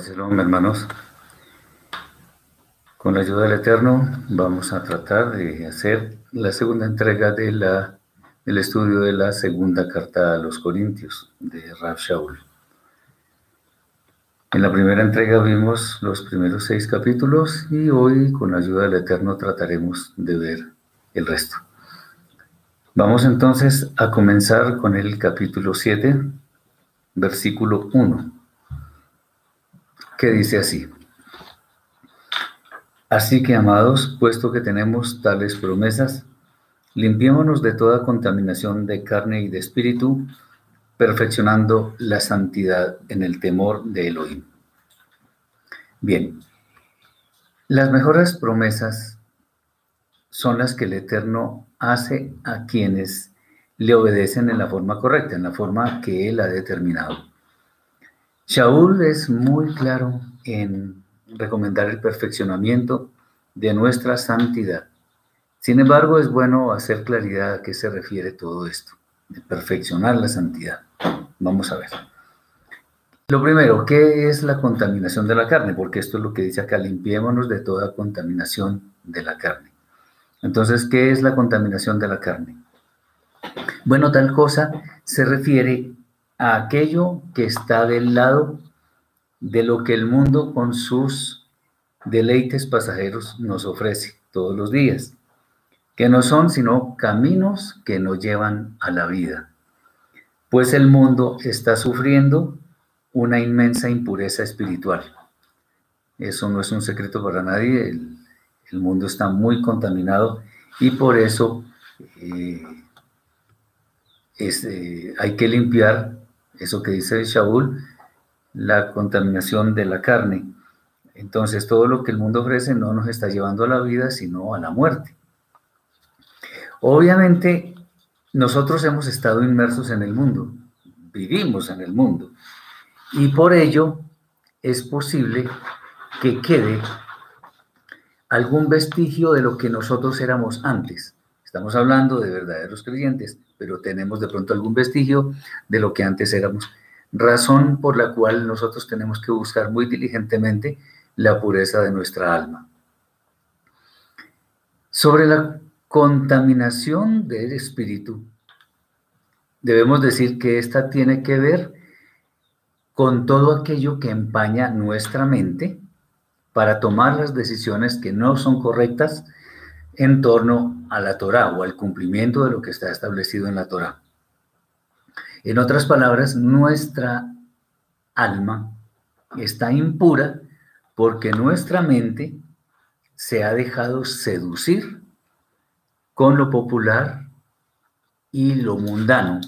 Shalom, hermanos. Con la ayuda del Eterno vamos a tratar de hacer la segunda entrega de la, del estudio de la segunda carta a los Corintios de Rav Shaul. En la primera entrega vimos los primeros seis capítulos y hoy con la ayuda del Eterno trataremos de ver el resto. Vamos entonces a comenzar con el capítulo 7, versículo 1 que dice así. Así que, amados, puesto que tenemos tales promesas, limpiémonos de toda contaminación de carne y de espíritu, perfeccionando la santidad en el temor de Elohim. Bien, las mejores promesas son las que el Eterno hace a quienes le obedecen en la forma correcta, en la forma que Él ha determinado. Shaul es muy claro en recomendar el perfeccionamiento de nuestra santidad. Sin embargo, es bueno hacer claridad a qué se refiere todo esto, de perfeccionar la santidad. Vamos a ver. Lo primero, ¿qué es la contaminación de la carne? Porque esto es lo que dice acá, limpiémonos de toda contaminación de la carne. Entonces, ¿qué es la contaminación de la carne? Bueno, tal cosa se refiere a aquello que está del lado de lo que el mundo con sus deleites pasajeros nos ofrece todos los días, que no son sino caminos que nos llevan a la vida, pues el mundo está sufriendo una inmensa impureza espiritual. Eso no es un secreto para nadie, el, mundo está muy contaminado y por eso eh, eh, hay que limpiar eso que dice Shaul, la contaminación de la carne. Entonces, todo lo que el mundo ofrece no nos está llevando a la vida, sino a la muerte. Obviamente, nosotros hemos estado inmersos en el mundo, vivimos en el mundo, y por ello es posible que quede algún vestigio de lo que nosotros éramos antes. Estamos hablando de verdaderos creyentes, pero tenemos de pronto algún vestigio de lo que antes éramos. Razón por la cual nosotros tenemos que buscar muy diligentemente la pureza de nuestra alma. Sobre la contaminación del espíritu, debemos decir que esta tiene que ver con todo aquello que empaña nuestra mente para tomar las decisiones que no son correctas en torno a la Torah o al cumplimiento de lo que está establecido en la Torah. En otras palabras, nuestra alma está impura porque nuestra mente se ha dejado seducir con lo popular y lo mundano,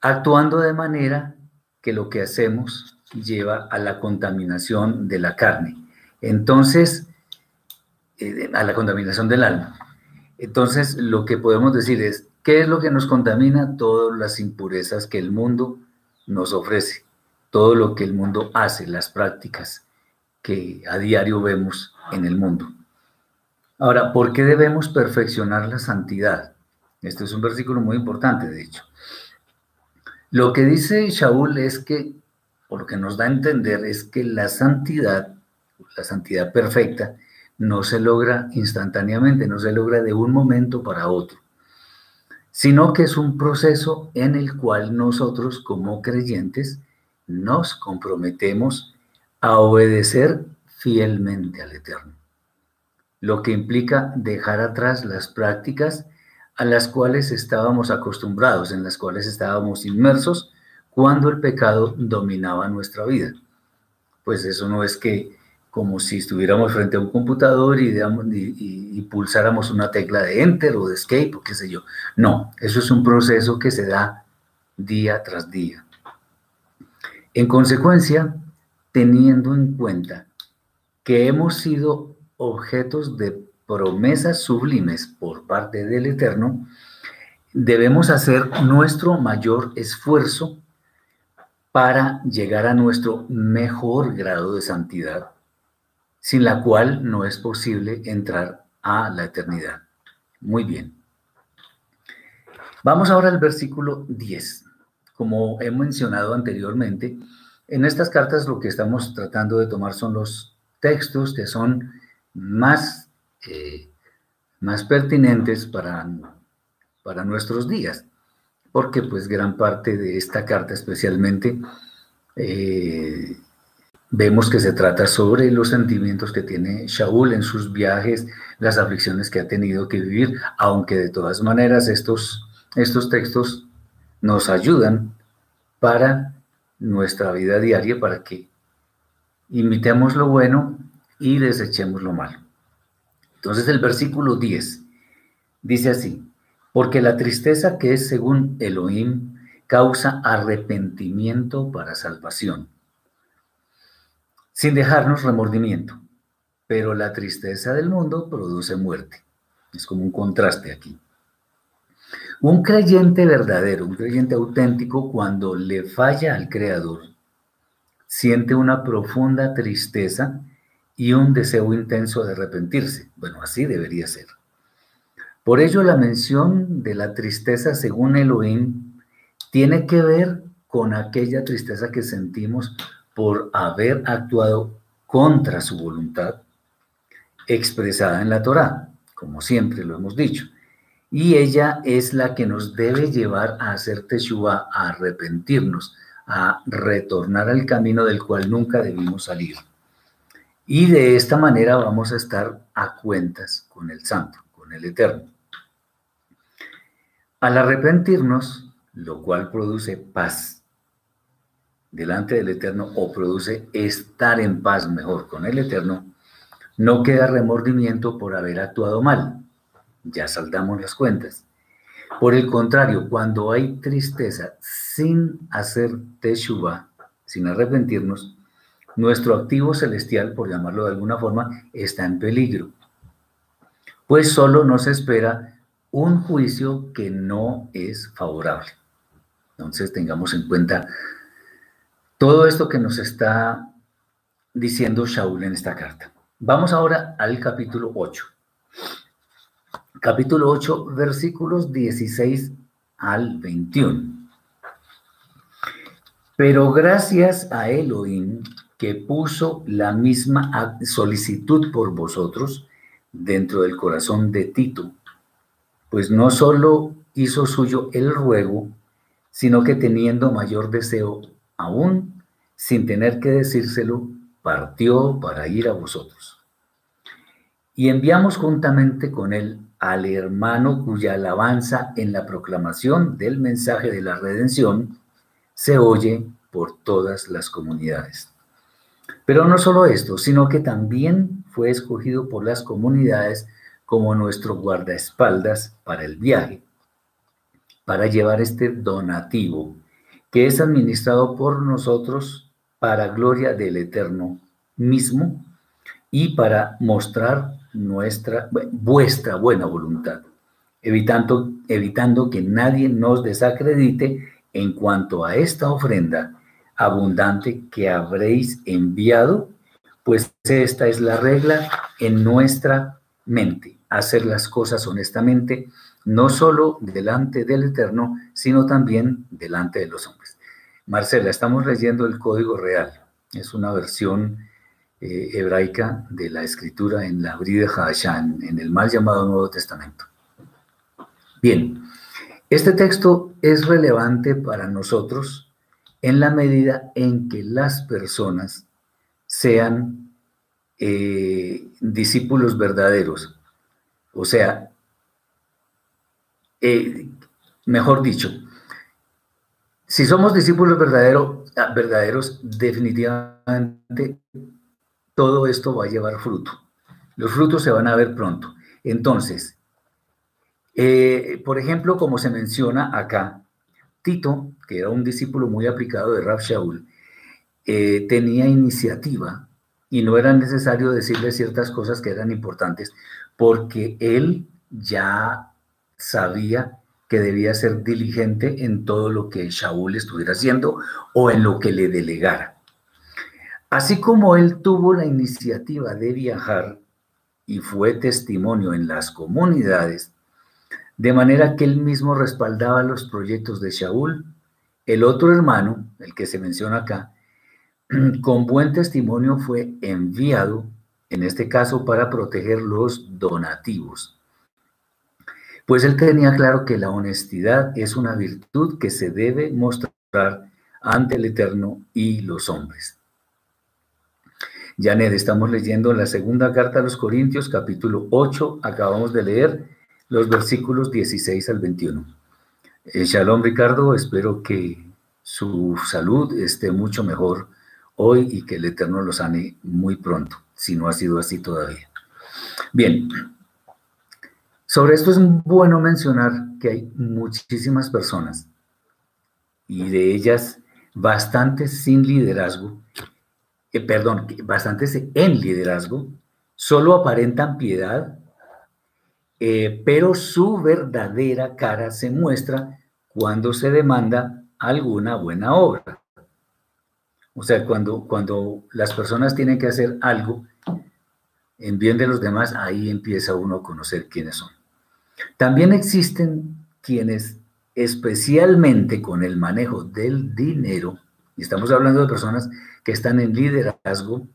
actuando de manera que lo que hacemos lleva a la contaminación de la carne. Entonces, eh, a la contaminación del alma. Entonces, lo que podemos decir es, ¿qué es lo que nos contamina? Todas las impurezas que el mundo nos ofrece, todo lo que el mundo hace, las prácticas que a diario vemos en el mundo. Ahora, ¿por qué debemos perfeccionar la santidad? Este es un versículo muy importante, de hecho. Lo que dice Shaul es que, por lo que nos da a entender, es que la santidad, la santidad perfecta, no se logra instantáneamente, no se logra de un momento para otro, sino que es un proceso en el cual nosotros como creyentes nos comprometemos a obedecer fielmente al Eterno, lo que implica dejar atrás las prácticas a las cuales estábamos acostumbrados, en las cuales estábamos inmersos cuando el pecado dominaba nuestra vida. Pues eso no es que como si estuviéramos frente a un computador y, pulsáramos una tecla de enter o de escape o qué sé yo. No, eso es un proceso que se da día tras día. En consecuencia, teniendo en cuenta que hemos sido objetos de promesas sublimes por parte del Eterno, debemos hacer nuestro mayor esfuerzo para llegar a nuestro mejor grado de santidad sin la cual no es posible entrar a la eternidad. Muy bien. Vamos ahora al versículo 10. Como he mencionado anteriormente, En estas cartas lo que estamos tratando de tomar son los textos que son más, eh, más pertinentes para, para nuestros días, porque pues gran parte de esta carta especialmente eh, vemos que se trata sobre los sentimientos que tiene Shaul en sus viajes, las aflicciones que ha tenido que vivir, aunque de todas maneras estos, estos textos nos ayudan para nuestra vida diaria, para que imitemos lo bueno y desechemos lo malo. Entonces el versículo 10 dice así, porque la tristeza que es según Elohim causa arrepentimiento para salvación, sin dejarnos remordimiento, pero la tristeza del mundo produce muerte. Es como un contraste aquí. Un creyente verdadero, un creyente auténtico, cuando le falla al Creador, siente una profunda tristeza y un deseo intenso de arrepentirse. Bueno, así debería ser. Por ello, la mención de la tristeza según Elohim tiene que ver con aquella tristeza que sentimos por haber actuado contra su voluntad expresada en la Torá, como siempre lo hemos dicho. Y ella es la que nos debe llevar a hacer teshuva, a arrepentirnos, a retornar al camino del cual nunca debimos salir. Y de esta manera vamos a estar a cuentas con el Santo, con el Eterno. Al arrepentirnos, lo cual produce paz delante del Eterno o produce estar en paz mejor con el Eterno, no queda remordimiento por haber actuado mal. Ya saldamos las cuentas. Por el contrario, cuando hay tristeza sin hacer teshuva, sin arrepentirnos, nuestro activo celestial, por llamarlo de alguna forma, está en peligro. Pues solo nos espera un juicio que no es favorable. Entonces tengamos en cuenta todo esto que nos está diciendo Shaul en esta carta. Vamos ahora al capítulo 8. Capítulo 8, versículos 16 al 21. Pero gracias a Elohim que puso la misma solicitud por vosotros dentro del corazón de Tito, pues no solo hizo suyo el ruego, sino que teniendo mayor deseo aún, sin tener que decírselo, partió para ir a vosotros. Y enviamos juntamente con él al hermano cuya alabanza en la proclamación del mensaje de la redención se oye por todas las comunidades. Pero no solo esto, sino que también fue escogido por las comunidades como nuestro guardaespaldas para el viaje, para llevar este donativo que es administrado por nosotros para gloria del Eterno mismo y para mostrar nuestra, vuestra buena voluntad, evitando, evitando que nadie nos desacredite en cuanto a esta ofrenda abundante que habréis enviado, pues esta es la regla en nuestra mente hacer las cosas honestamente, no solo delante del Eterno, sino también delante de los hombres. Marcela, estamos leyendo el Código Real. Es una versión eh, hebraica de la escritura en la Bride Hashan, en el mal llamado Nuevo Testamento. Bien, este texto es relevante para nosotros en la medida en que las personas sean eh, discípulos verdaderos, o sea, eh, mejor dicho, si somos discípulos ah, verdaderos, definitivamente todo esto va a llevar fruto. Los frutos se van a ver pronto. Entonces, eh, por ejemplo, como se menciona acá, Tito, que era un discípulo muy aplicado de Rab Shaul, eh, tenía iniciativa y no era necesario decirle ciertas cosas que eran importantes porque él ya sabía que debía ser diligente en todo lo que Shaul estuviera haciendo o en lo que le delegara. Así como él tuvo la iniciativa de viajar y fue testimonio en las comunidades, de manera que él mismo respaldaba los proyectos de Shaul, el otro hermano, el que se menciona acá, con buen testimonio fue enviado, en este caso para proteger los donativos. Pues él tenía claro que la honestidad es una virtud que se debe mostrar ante el Eterno y los hombres. Janet, estamos leyendo la segunda carta a los Corintios, capítulo 8, acabamos de leer los versículos 16 al 21. Eh, shalom Ricardo, espero que su salud esté mucho mejor hoy y que el Eterno lo sane muy pronto, si no ha sido así todavía. Bien, sobre esto es bueno mencionar que hay muchísimas personas y de ellas bastantes sin liderazgo eh, perdón, bastantes en liderazgo, solo aparentan piedad, eh, pero su verdadera cara se muestra cuando se demanda alguna buena obra. O sea, cuando, cuando las personas tienen que hacer algo en bien de los demás, ahí empieza uno a conocer quiénes son. También existen quienes, especialmente con el manejo del dinero, y estamos hablando de personas que están en liderazgo,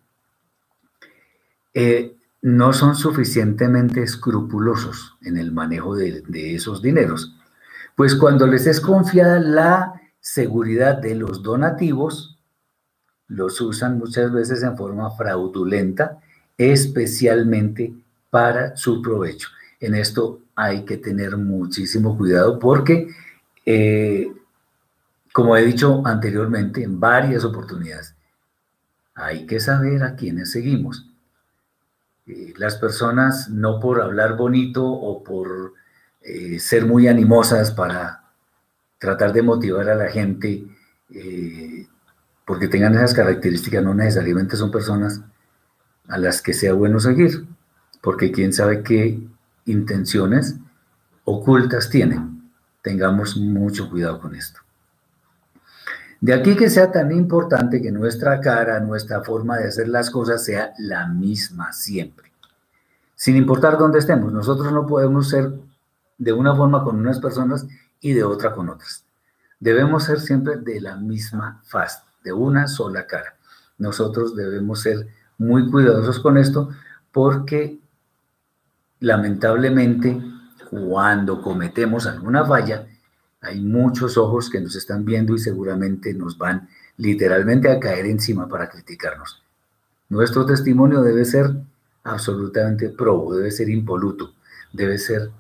eh, no son suficientemente escrupulosos en el manejo de, de esos dineros. Pues cuando les es confiada la seguridad de los donativos, los usan muchas veces en forma fraudulenta, especialmente para su provecho. En esto hay que tener muchísimo cuidado porque eh, como he dicho anteriormente en varias oportunidades, hay que saber a quiénes seguimos. Eh, las personas no por hablar bonito o por eh, ser muy animosas para tratar de motivar a la gente, porque tengan esas características, no necesariamente son personas a las que sea bueno seguir, porque quién sabe qué intenciones ocultas tienen. Tengamos mucho cuidado con esto. De aquí que sea tan importante que nuestra cara, nuestra forma de hacer las cosas sea la misma siempre. Sin importar dónde estemos, nosotros no podemos ser de una forma con unas personas y de otra con otras. Debemos ser siempre de la misma faz, de una sola cara. Nosotros debemos ser muy cuidadosos con esto porque lamentablemente cuando cometemos alguna falla, hay muchos ojos que nos están viendo y seguramente nos van literalmente a caer encima para criticarnos. Nuestro testimonio debe ser absolutamente probo, debe ser impoluto, debe ser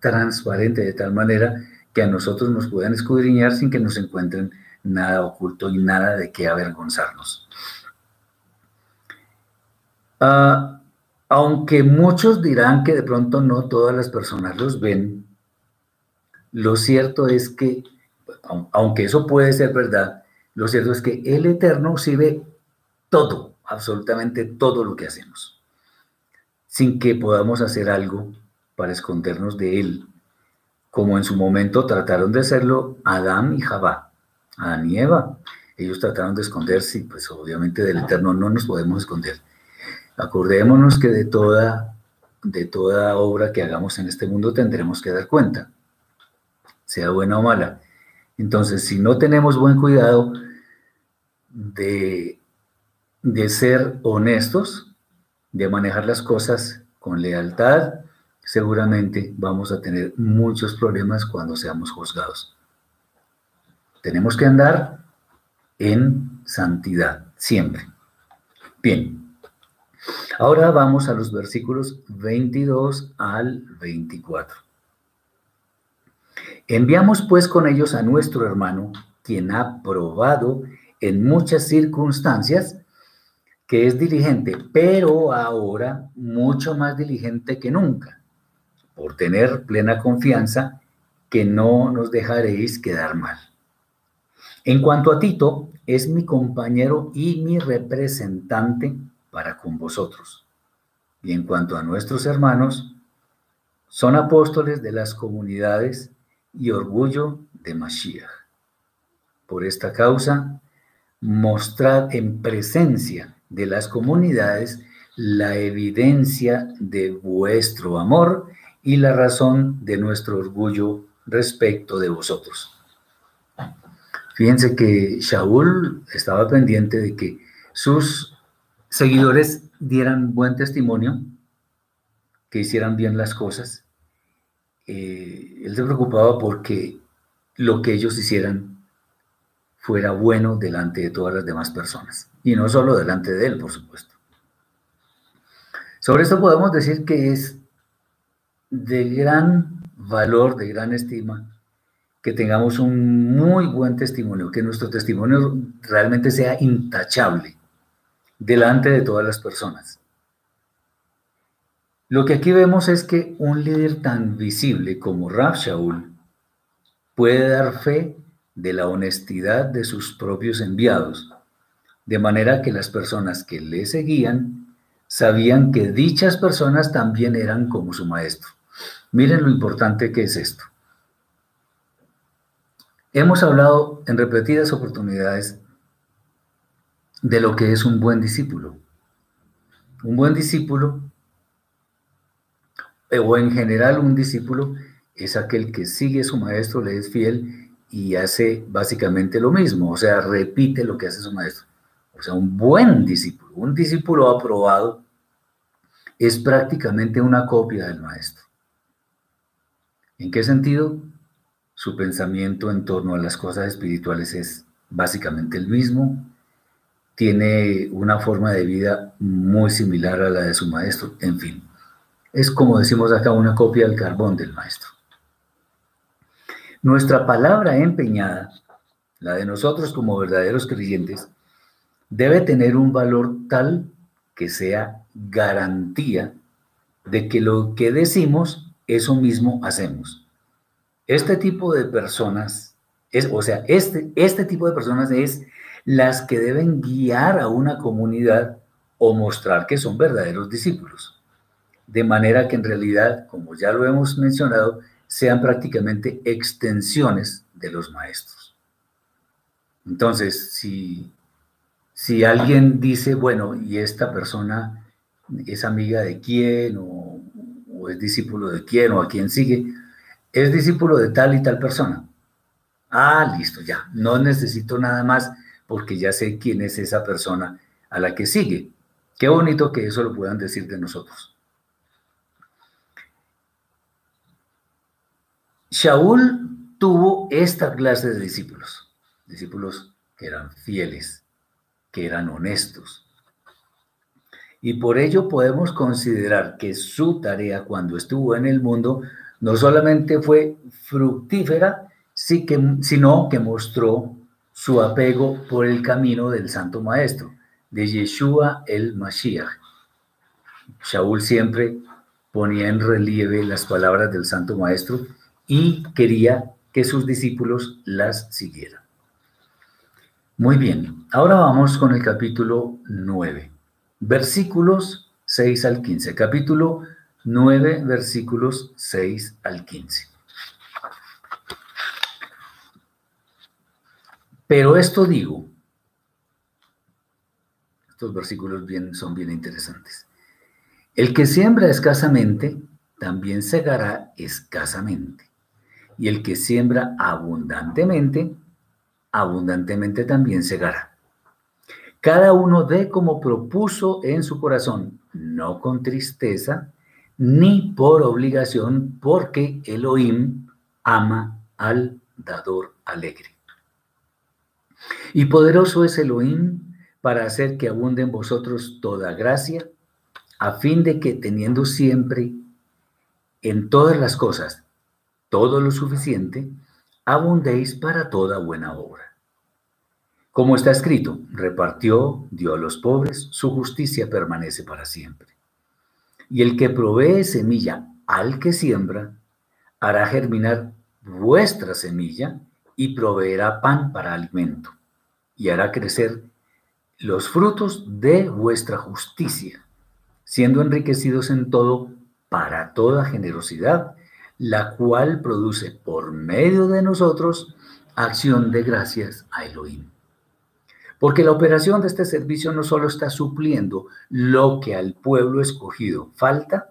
transparente de tal manera que a nosotros nos puedan escudriñar sin que nos encuentren nada oculto y nada de qué avergonzarnos. Ah, aunque muchos dirán que de pronto no todas las personas los ven, lo cierto es que, aunque eso puede ser verdad, lo cierto es que el Eterno sí ve todo, absolutamente todo lo que hacemos, sin que podamos hacer algo para escondernos de Él, como en su momento trataron de hacerlo Adán y Jabá, Adán y Eva. Ellos trataron de esconderse pues obviamente del Eterno no nos podemos esconder. Acordémonos que de toda, de toda obra que hagamos en este mundo tendremos que dar cuenta sea buena o mala. Entonces, si no tenemos buen cuidado de, de ser honestos, de manejar las cosas con lealtad, seguramente vamos a tener muchos problemas cuando seamos juzgados. Tenemos que andar en santidad, siempre. Bien, ahora vamos a los versículos 22 al 24. Enviamos pues con ellos a nuestro hermano, quien ha probado en muchas circunstancias que es diligente, pero ahora mucho más diligente que nunca, por tener plena confianza que no nos dejaréis quedar mal. En cuanto a Tito, es mi compañero y mi representante para con vosotros. Y en cuanto a nuestros hermanos, son apóstoles de las comunidades y orgullo de Mashiach. Por esta causa, mostrad en presencia de las comunidades la evidencia de vuestro amor y la razón de nuestro orgullo respecto de vosotros. Fíjense que Shaul estaba pendiente de que sus seguidores dieran buen testimonio, que hicieran bien las cosas. Eh, él se preocupaba porque lo que ellos hicieran fuera bueno delante de todas las demás personas. Y no solo delante de él, por supuesto. Sobre esto podemos decir que es de gran valor, de gran estima, que tengamos un muy buen testimonio, que nuestro testimonio realmente sea intachable delante de todas las personas. Lo que aquí vemos es que un líder tan visible como Rab Shaul puede dar fe de la honestidad de sus propios enviados, de manera que las personas que le seguían sabían que dichas personas también eran como su maestro. Miren lo importante que es esto. Hemos hablado en repetidas oportunidades de lo que es un buen discípulo. Un buen discípulo, o en general un discípulo, es aquel que sigue a su maestro, le es fiel y hace básicamente lo mismo, o sea, repite lo que hace su maestro. O sea, un buen discípulo, un discípulo aprobado, es prácticamente una copia del maestro. ¿En qué sentido? Su pensamiento en torno a las cosas espirituales es básicamente el mismo, tiene una forma de vida muy similar a la de su maestro, en fin. Es como decimos acá, una copia del carbón del maestro. Nuestra palabra empeñada, la de nosotros como verdaderos creyentes, debe tener un valor tal que sea garantía de que lo que decimos eso mismo hacemos. Este tipo de personas, es, o sea, este, este tipo de personas es las que deben guiar a una comunidad o mostrar que son verdaderos discípulos. De manera que en realidad, como ya lo hemos mencionado, sean prácticamente extensiones de los maestros. Entonces, si, si alguien dice, bueno, y esta persona es amiga de quién o es discípulo de quién o a quién sigue, es discípulo de tal y tal persona. Ah, listo, ya, no necesito nada más porque ya sé quién es esa persona a la que sigue. Qué bonito que eso lo puedan decir de nosotros. Shaul tuvo esta clase de discípulos, discípulos que eran fieles, que eran honestos, y por ello podemos considerar que su tarea cuando estuvo en el mundo no solamente fue fructífera, sino que mostró su apego por el camino del Santo Maestro, de Yeshua el Mashiach. Shaul siempre ponía en relieve las palabras del Santo Maestro y quería que sus discípulos las siguieran. Muy bien, ahora vamos con el capítulo 9 versículos 6 al 15. Capítulo 9, versículos 6 al 15. Pero esto digo, estos versículos son bien interesantes. El que siembra escasamente, también segará escasamente. Y el que siembra abundantemente, abundantemente también segará. Cada uno dé como propuso en su corazón, no con tristeza, ni por obligación, porque Elohim ama al dador alegre. Y poderoso es Elohim para hacer que abunde en vosotros toda gracia, a fin de que teniendo siempre en todas las cosas todo lo suficiente, abundéis para toda buena obra. Como está escrito, repartió, dio a los pobres, su justicia permanece para siempre. Y el que provee semilla al que siembra, hará germinar vuestra semilla y proveerá pan para alimento, y hará crecer los frutos de vuestra justicia, siendo enriquecidos en todo para toda generosidad, la cual produce por medio de nosotros acción de gracias a Elohim. Porque la operación de este servicio no solo está supliendo lo que al pueblo escogido falta,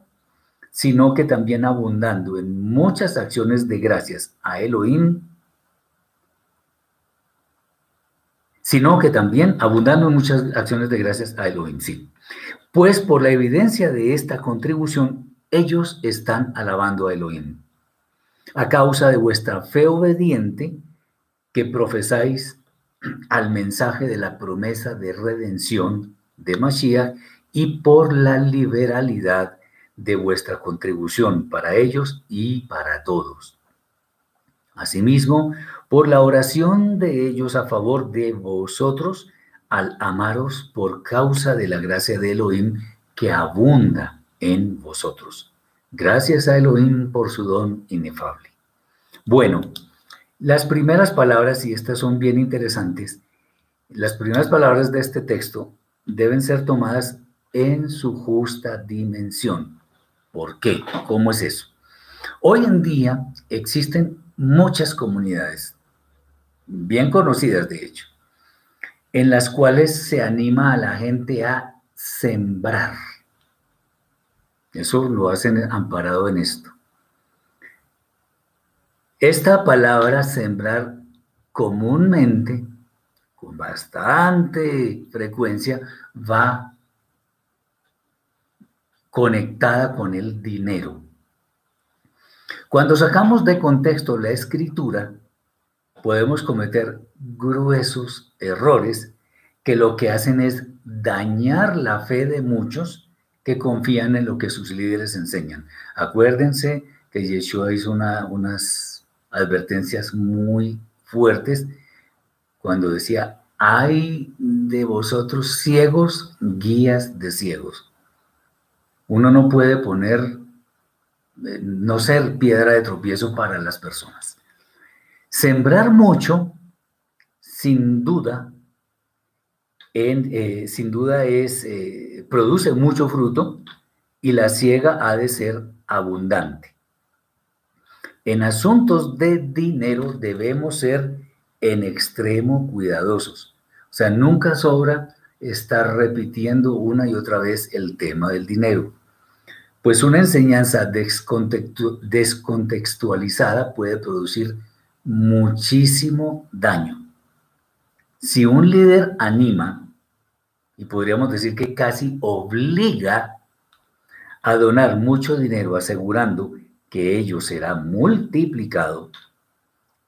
sino que también abundando en muchas acciones de gracias a Elohim, sino que también abundando en muchas acciones de gracias a Elohim. Sí. Pues por la evidencia de esta contribución, ellos están alabando a Elohim. A causa de vuestra fe obediente que profesáis al mensaje de la promesa de redención de Mashiach y por la liberalidad de vuestra contribución para ellos y para todos. Asimismo, por la oración de ellos a favor de vosotros, al amaros por causa de la gracia de Elohim que abunda en vosotros. Gracias a Elohim por su don inefable. Bueno, las primeras palabras, y estas son bien interesantes, las primeras palabras de este texto deben ser tomadas en su justa dimensión. ¿Por qué? ¿Cómo es eso? Hoy en día existen muchas comunidades, bien conocidas de hecho, en las cuales se anima a la gente a sembrar. Eso lo hacen amparado en esto. Esta palabra sembrar comúnmente, con bastante frecuencia, va conectada con el dinero. Cuando sacamos de contexto la escritura, podemos cometer gruesos errores que lo que hacen es dañar la fe de muchos que confían en lo que sus líderes enseñan. Acuérdense que Yeshua hizo unas advertencias muy fuertes cuando decía, hay de vosotros ciegos, guías de ciegos. Uno no puede poner, eh, no ser piedra de tropiezo para las personas. Sembrar mucho, sin duda, eh, sin duda es, eh, produce mucho fruto y la ciega ha de ser abundante. En asuntos de dinero debemos ser en extremo cuidadosos. O sea, nunca sobra estar repitiendo una y otra vez el tema del dinero. Pues una enseñanza descontextualizada puede producir muchísimo daño. Si un líder anima, y podríamos decir que casi obliga a donar mucho dinero asegurando que ello será multiplicado,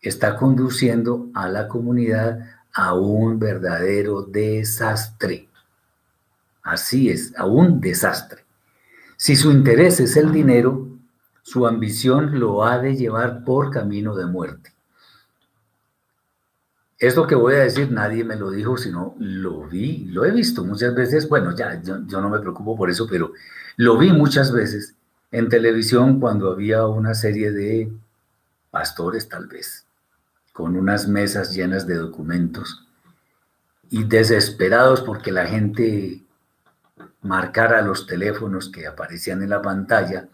está conduciendo a la comunidad a un verdadero desastre. Así es, a un desastre. Si su interés es el dinero, su ambición lo ha de llevar por camino de muerte. Esto que voy a decir nadie me lo dijo, sino lo vi, lo he visto muchas veces. Bueno, ya yo, no me preocupo por eso, pero lo vi muchas veces en televisión cuando había una serie de pastores tal vez, con unas mesas llenas de documentos y desesperados porque la gente marcara los teléfonos que aparecían en la pantalla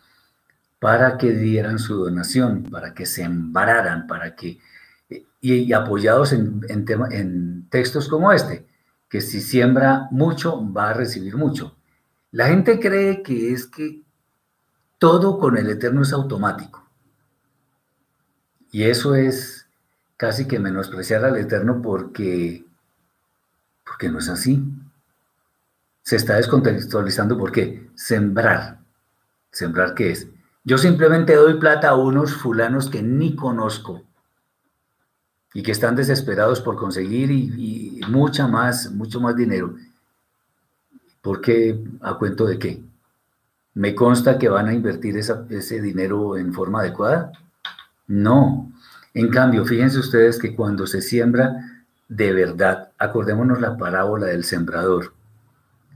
para que dieran su donación, para que se embararan, para que y, apoyados en, en textos como este, que si siembra mucho va a recibir mucho. La gente cree que es que todo con el Eterno es automático. Y eso es casi que menospreciar al Eterno porque, porque no es así. Se está descontextualizando por qué. Sembrar. ¿Sembrar qué es? Yo simplemente doy plata a unos fulanos que ni conozco y que están desesperados por conseguir y, mucha más, mucho más dinero. ¿Por qué? ¿A cuento de qué? ¿Me consta que van a invertir ese dinero en forma adecuada? No. En cambio, fíjense ustedes que cuando se siembra de verdad, acordémonos la parábola del sembrador,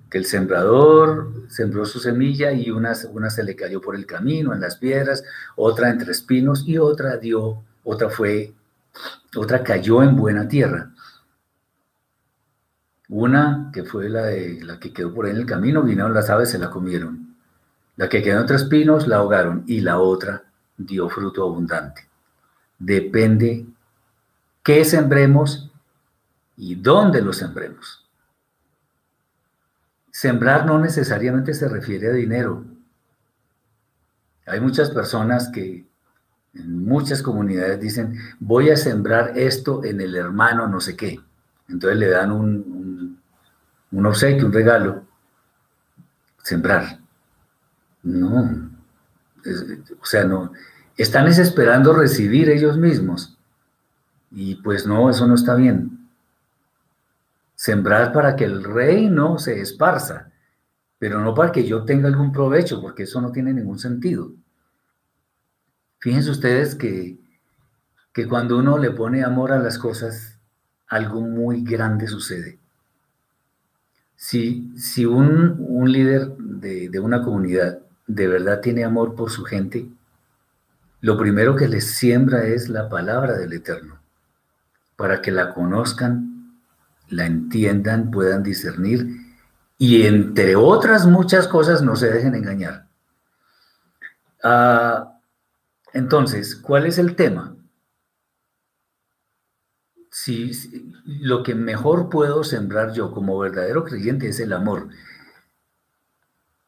que el sembrador sembró su semilla y una, una se le cayó por el camino, en las piedras, otra entre espinos y otra dio, otra fue otra cayó en buena tierra. Una, que fue la, de, la que quedó por ahí en el camino, vinieron las aves, se la comieron. La que quedó entre espinos, la ahogaron. Y la otra dio fruto abundante. Depende qué sembremos y dónde lo sembremos. Sembrar no necesariamente se refiere a dinero. Hay muchas personas que muchas comunidades dicen, voy a sembrar esto en el hermano no sé qué. entonces le dan un, un, obsequio, un regalo, sembrar. No, o sea, no, están esperando recibir ellos mismos. Y pues no, eso no está bien. Sembrar para que el reino se esparza, pero no para que yo tenga algún provecho, porque eso no tiene ningún sentido. Fíjense ustedes que, que cuando uno le pone amor a las cosas, algo muy grande sucede. Si, si un, un líder de, de una comunidad de verdad tiene amor por su gente, lo primero que les siembra es la palabra del Eterno, para que la conozcan, la entiendan, puedan discernir y entre otras muchas cosas no se dejen engañar. Ah, entonces, ¿cuál es el tema? Si, lo que mejor puedo sembrar yo como verdadero creyente es el amor.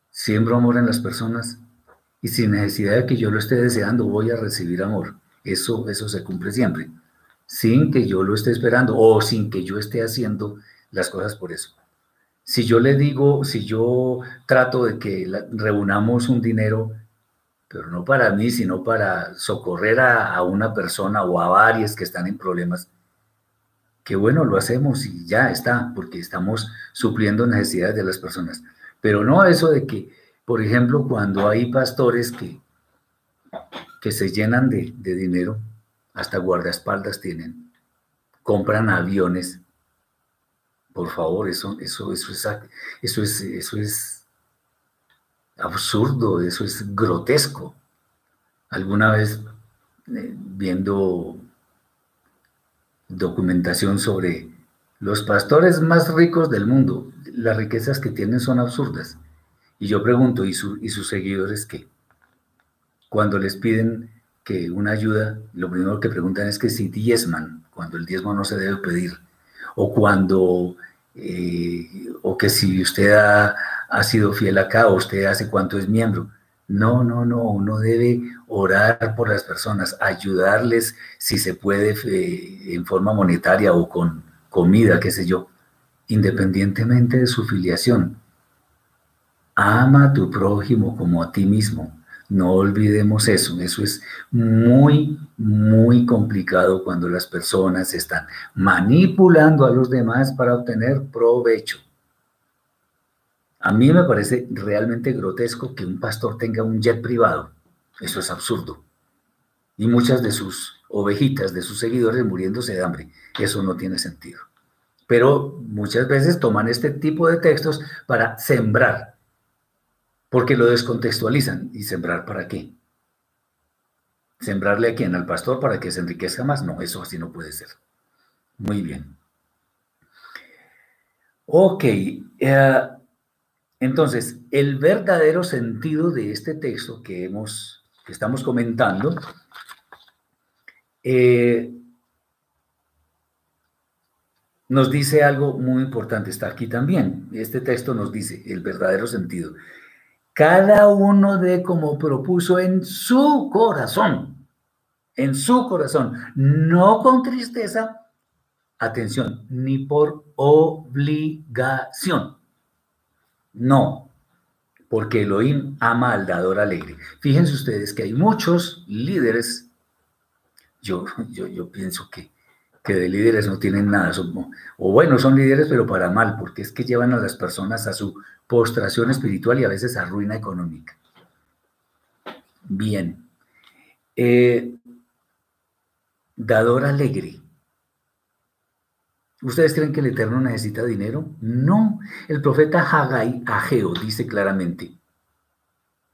Siembro amor en las personas y sin necesidad de que yo lo esté deseando voy a recibir amor. Eso, eso se cumple siempre, sin que yo lo esté esperando o sin que yo esté haciendo las cosas por eso. Si yo le digo, si yo trato de que reunamos un dinero pero no para mí, sino para socorrer a, una persona o a varias que están en problemas, qué bueno, lo hacemos y ya está, porque estamos supliendo necesidades de las personas. Pero no eso de que, por ejemplo, cuando hay pastores que, que se llenan de, dinero, hasta guardaespaldas tienen, compran aviones. Por favor, eso, eso, eso, es, eso, es, eso es absurdo, eso es grotesco. Alguna vez eh, viendo documentación sobre los pastores más ricos del mundo, las riquezas que tienen son absurdas. Y yo pregunto, ¿y, y sus seguidores qué? Cuando les piden que una ayuda, lo primero que preguntan es que si diezman, cuando el diezmo no se debe pedir, o cuando, eh, o que si usted ha ha sido fiel acá, usted hace cuánto es miembro. No, no, no, uno debe orar por las personas, ayudarles si se puede eh, en forma monetaria o con comida, qué sé yo, independientemente de su filiación. Ama a tu prójimo como a ti mismo. No olvidemos eso. Eso es muy, muy complicado cuando las personas están manipulando a los demás para obtener provecho. A mí me parece realmente grotesco que un pastor tenga un jet privado. Eso es absurdo. Y muchas de sus ovejitas, de sus seguidores muriéndose de hambre. Eso no tiene sentido. Pero muchas veces toman este tipo de textos para sembrar, porque lo descontextualizan. ¿Y sembrar para qué? ¿Sembrarle a quién? ¿Al pastor para que se enriquezca más? No, eso así no puede ser. Muy bien. Ok. Eh, entonces, el verdadero sentido de este texto que, hemos, que estamos comentando eh, nos dice algo muy importante, está aquí también. Este texto nos dice el verdadero sentido. Cada uno de como propuso en su corazón, en su corazón, no con tristeza, atención, ni por obligación no, porque Elohim ama al dador alegre. Fíjense ustedes que hay muchos líderes, yo, yo, yo pienso que, que de líderes no tienen nada, o bueno, son líderes pero para mal, porque es que llevan a las personas a su postración espiritual y a veces a ruina económica. Bien. Eh, dador alegre. ¿Ustedes creen que el Eterno necesita dinero? No. El profeta Haggai, Ageo, dice claramente,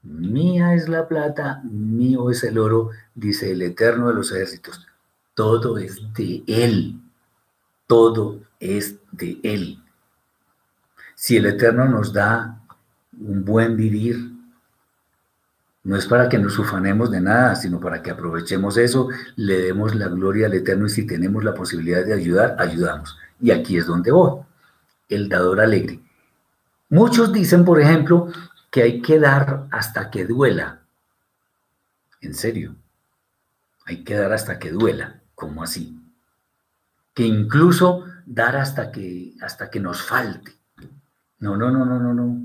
mía es la plata, mío es el oro, dice el Eterno de los ejércitos. Todo es de Él. Todo es de Él. Si el Eterno nos da un buen vivir, no es para que nos ufanemos de nada, sino para que aprovechemos eso, le demos la gloria al Eterno y si tenemos la posibilidad de ayudar, ayudamos. Y aquí es donde voy, el dador alegre. Muchos dicen, por ejemplo, que hay que dar hasta que duela. En serio, hay que dar hasta que duela. ¿Cómo así? Que incluso dar hasta que, hasta que nos falte. No, no, no, no, no, no.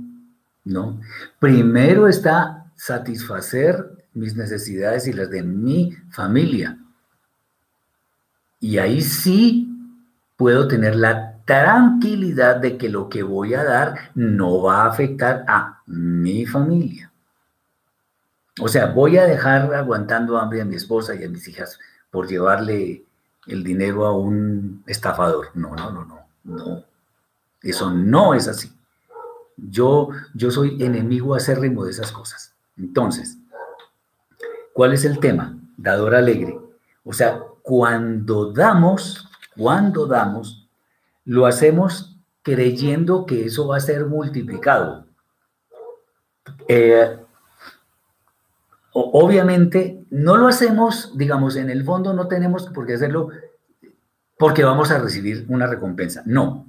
No. Primero está satisfacer mis necesidades y las de mi familia. Y ahí sí puedo tener la tranquilidad de que lo que voy a dar no va a afectar a mi familia. O sea, voy a dejar aguantando hambre a mi esposa y a mis hijas por llevarle el dinero a un estafador. No, no, no, no, no. Eso no es así. Yo, yo soy enemigo acérrimo de esas cosas. Entonces, ¿cuál es el tema? Dador alegre. O sea, cuando damos, cuando damos, lo hacemos creyendo que eso va a ser multiplicado. Eh, obviamente no lo hacemos, digamos, en el fondo no tenemos por qué hacerlo porque vamos a recibir una recompensa. No.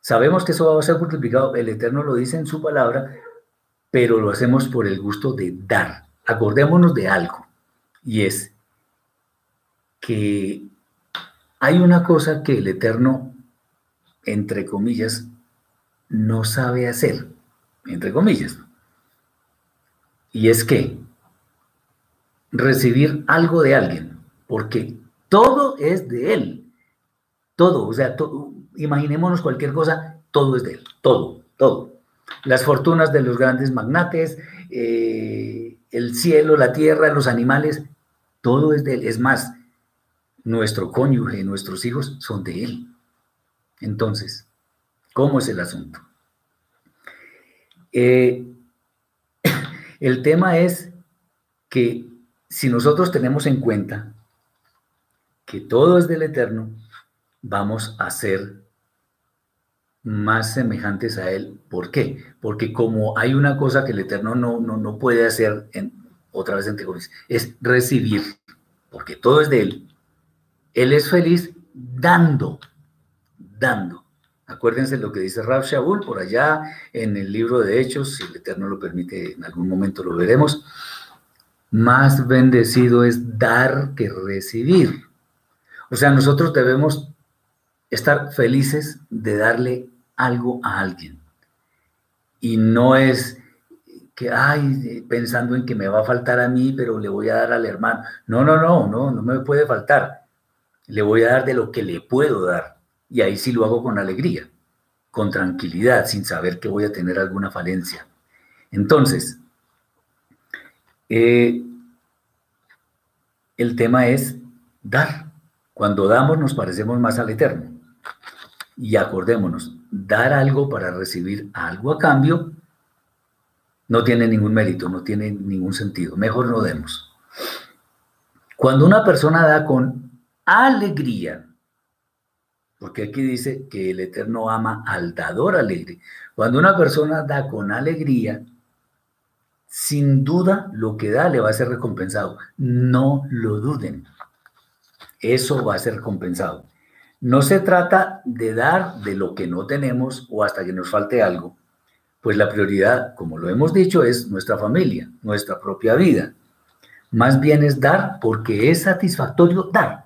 Sabemos que eso va a ser multiplicado, el Eterno lo dice en su palabra, pero lo hacemos por el gusto de dar. Acordémonos de algo, y es que hay una cosa que el Eterno, entre comillas, no sabe hacer, entre comillas. Y es que recibir algo de alguien, porque todo es de él. Todo, o sea, imaginémonos cualquier cosa, todo es de él, todo, todo. Las fortunas de los grandes magnates, eh, el cielo, la tierra, los animales, todo es de él. Es más, nuestro cónyuge, nuestros hijos son de él. Entonces, ¿cómo es el asunto? Eh, el tema es que si nosotros tenemos en cuenta que todo es del Eterno, vamos a ser más semejantes a Él. ¿Por qué? Porque como hay una cosa que el Eterno no, no, no puede hacer, en, otra vez entre comillas, es recibir, porque todo es de Él. Él es feliz dando, dando. Acuérdense lo que dice Rab Shaul por allá en el libro de Hechos, si el Eterno lo permite, en algún momento lo veremos más bendecido es dar que recibir. O sea, nosotros debemos estar felices de darle algo a alguien. Y no es que, ay, pensando en que me va a faltar a mí, pero le voy a dar al hermano. No, no, no, no, no me puede faltar. Le voy a dar de lo que le puedo dar. Y ahí sí lo hago con alegría, con tranquilidad, sin saber que voy a tener alguna falencia. Entonces, eh, el tema es dar. Cuando damos nos parecemos más al Eterno. Y acordémonos, dar algo para recibir algo a cambio no tiene ningún mérito, no tiene ningún sentido. Mejor no demos. Cuando una persona da con alegría, porque aquí dice que el Eterno ama al dador alegre. Cuando una persona da con alegría, sin duda lo que da le va a ser recompensado. No lo duden. Eso va a ser recompensado. No se trata de dar de lo que no tenemos o hasta que nos falte algo, pues la prioridad, como lo hemos dicho, es nuestra familia, nuestra propia vida. Más bien es dar porque es satisfactorio dar.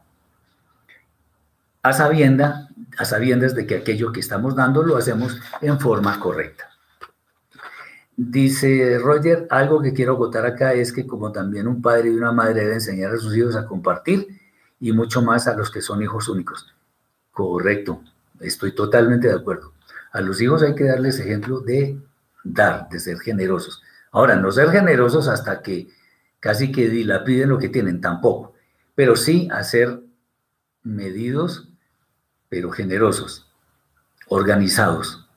A sabienda, a sabiendas de que aquello que estamos dando lo hacemos en forma correcta. Dice Roger, algo que quiero acotar acá es que como también un padre y una madre deben enseñar a sus hijos a compartir y mucho más a los que son hijos únicos. Correcto, estoy totalmente de acuerdo. A los hijos hay que darles ejemplo de dar, de ser generosos. Ahora, no ser generosos hasta que casi que dilapiden lo que tienen, tampoco, pero sí hacer medidos, pero generosos, organizados,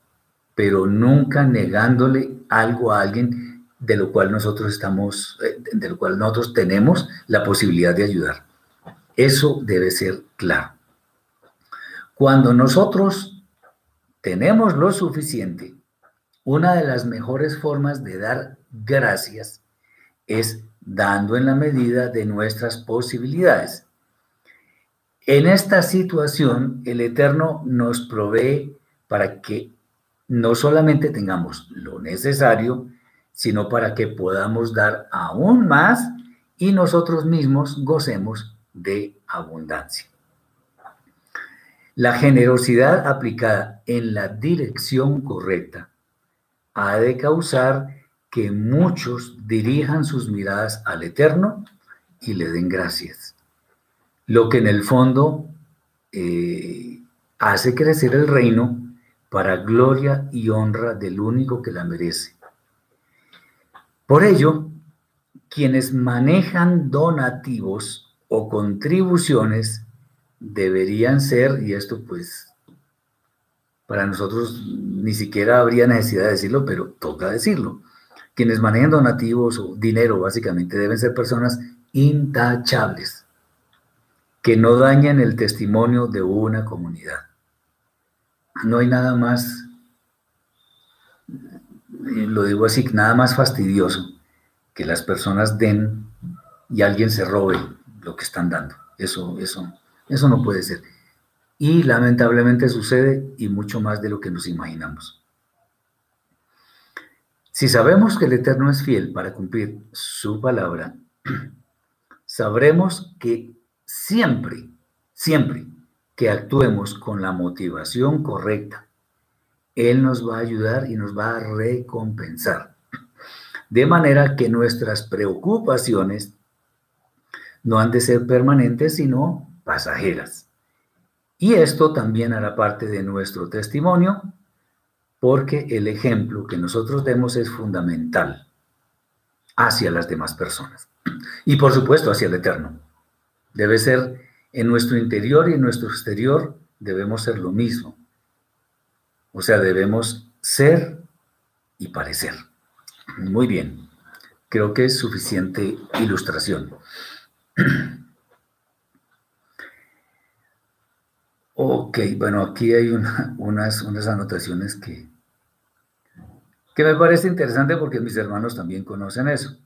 pero nunca negándole algo a alguien de lo cual nosotros estamos, eh, de lo cual nosotros tenemos la posibilidad de ayudar. Eso debe ser claro. Cuando nosotros tenemos lo suficiente, una de las mejores formas de dar gracias es dando en la medida de nuestras posibilidades. En esta situación, el Eterno nos provee para que no solamente tengamos lo necesario, sino para que podamos dar aún más y nosotros mismos gocemos de abundancia. La generosidad aplicada en la dirección correcta ha de causar que muchos dirijan sus miradas al Eterno y le den gracias. Lo que en el fondo eh, hace crecer el reino para gloria y honra del único que la merece. Por ello, quienes manejan donativos o contribuciones deberían ser, y esto pues para nosotros ni siquiera habría necesidad de decirlo, pero toca decirlo. Quienes manejan donativos o dinero básicamente deben ser personas intachables, que no dañen el testimonio de una comunidad. No hay nada más, lo digo así, nada más fastidioso que las personas den y alguien se robe lo que están dando. Eso, eso, eso no puede ser. Y lamentablemente sucede y mucho más de lo que nos imaginamos. Si sabemos que el Eterno es fiel para cumplir su palabra, sabremos que siempre, siempre que actuemos con la motivación correcta, Él nos va a ayudar y nos va a recompensar. De manera que nuestras preocupaciones no han de ser permanentes, sino pasajeras. Y esto también hará parte de nuestro testimonio, porque el ejemplo que nosotros demos es fundamental hacia las demás personas. Y por supuesto hacia el Eterno. Debe ser en nuestro interior y en nuestro exterior, debemos ser lo mismo. O sea, debemos ser y parecer. Muy bien. Creo que es suficiente ilustración. Ok, bueno, aquí hay unas, unas anotaciones que, que me parece interesante porque mis hermanos también conocen eso.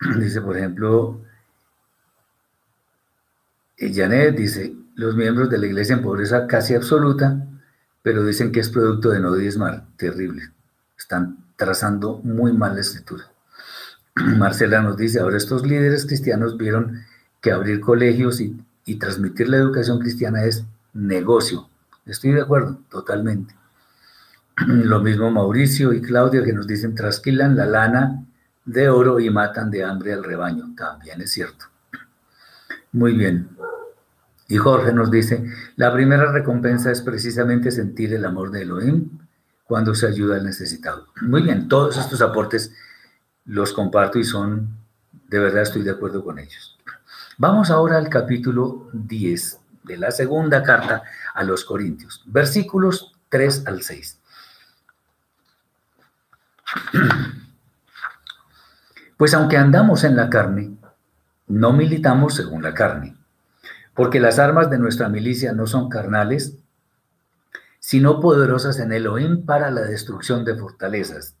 Dice, por ejemplo, eh, Janet dice, los miembros de la iglesia en pobreza casi absoluta, pero dicen que es producto de no diezmar. Terrible. Están trazando muy mal la escritura. Marcela nos dice, ahora estos líderes cristianos vieron que abrir colegios y, y transmitir la educación cristiana es negocio. Estoy de acuerdo, totalmente. Lo mismo Mauricio y Claudia que nos dicen, trasquilan la lana de oro y matan de hambre al rebaño. También es cierto. Muy bien. Y Jorge nos dice, la primera recompensa es precisamente sentir el amor de Elohim cuando se ayuda al necesitado. Muy bien, todos estos aportes los comparto y son, de verdad estoy de acuerdo con ellos. Vamos ahora al capítulo 10 de la segunda carta a los Corintios, versículos 3 al 6. Pues aunque andamos en la carne, no militamos según la carne, porque las armas de nuestra milicia no son carnales, sino poderosas en Elohim para la destrucción de fortalezas,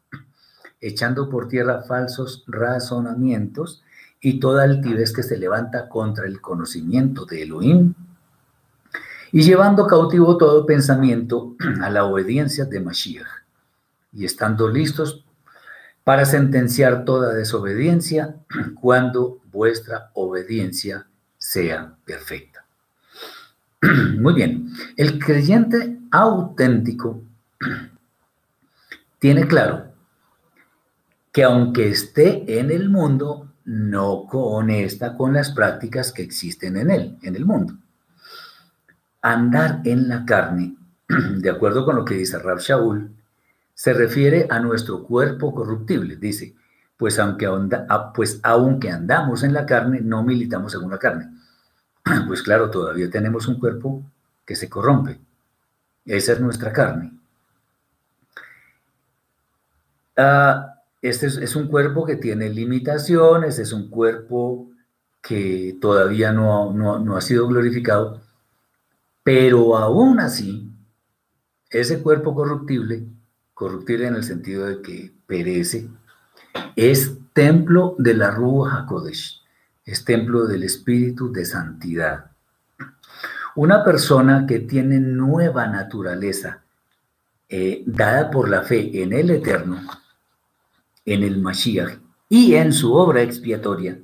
echando por tierra falsos razonamientos y toda altivez que se levanta contra el conocimiento de Elohim y llevando cautivo todo pensamiento a la obediencia de Mashiach, y estando listos para sentenciar toda desobediencia cuando vuestra obediencia sea perfecta. Muy bien, el creyente auténtico tiene claro que aunque esté en el mundo, no conecta con las prácticas que existen en él, en el mundo andar en la carne, de acuerdo con lo que dice Rab Shaul, se refiere a nuestro cuerpo corruptible. Dice, pues aunque, pues aunque andamos en la carne, no militamos según la carne. Pues claro, todavía tenemos un cuerpo que se corrompe. Esa es nuestra carne. Ah, este es, un cuerpo que tiene limitaciones, es un cuerpo que todavía no, no ha sido glorificado, pero aún así, ese cuerpo corruptible, corruptible en el sentido de que perece, es templo de la Ruach HaKodesh, es templo del Espíritu de Santidad. Una persona que tiene nueva naturaleza, eh, dada por la fe en el Eterno, en el Mashiach y en su obra expiatoria,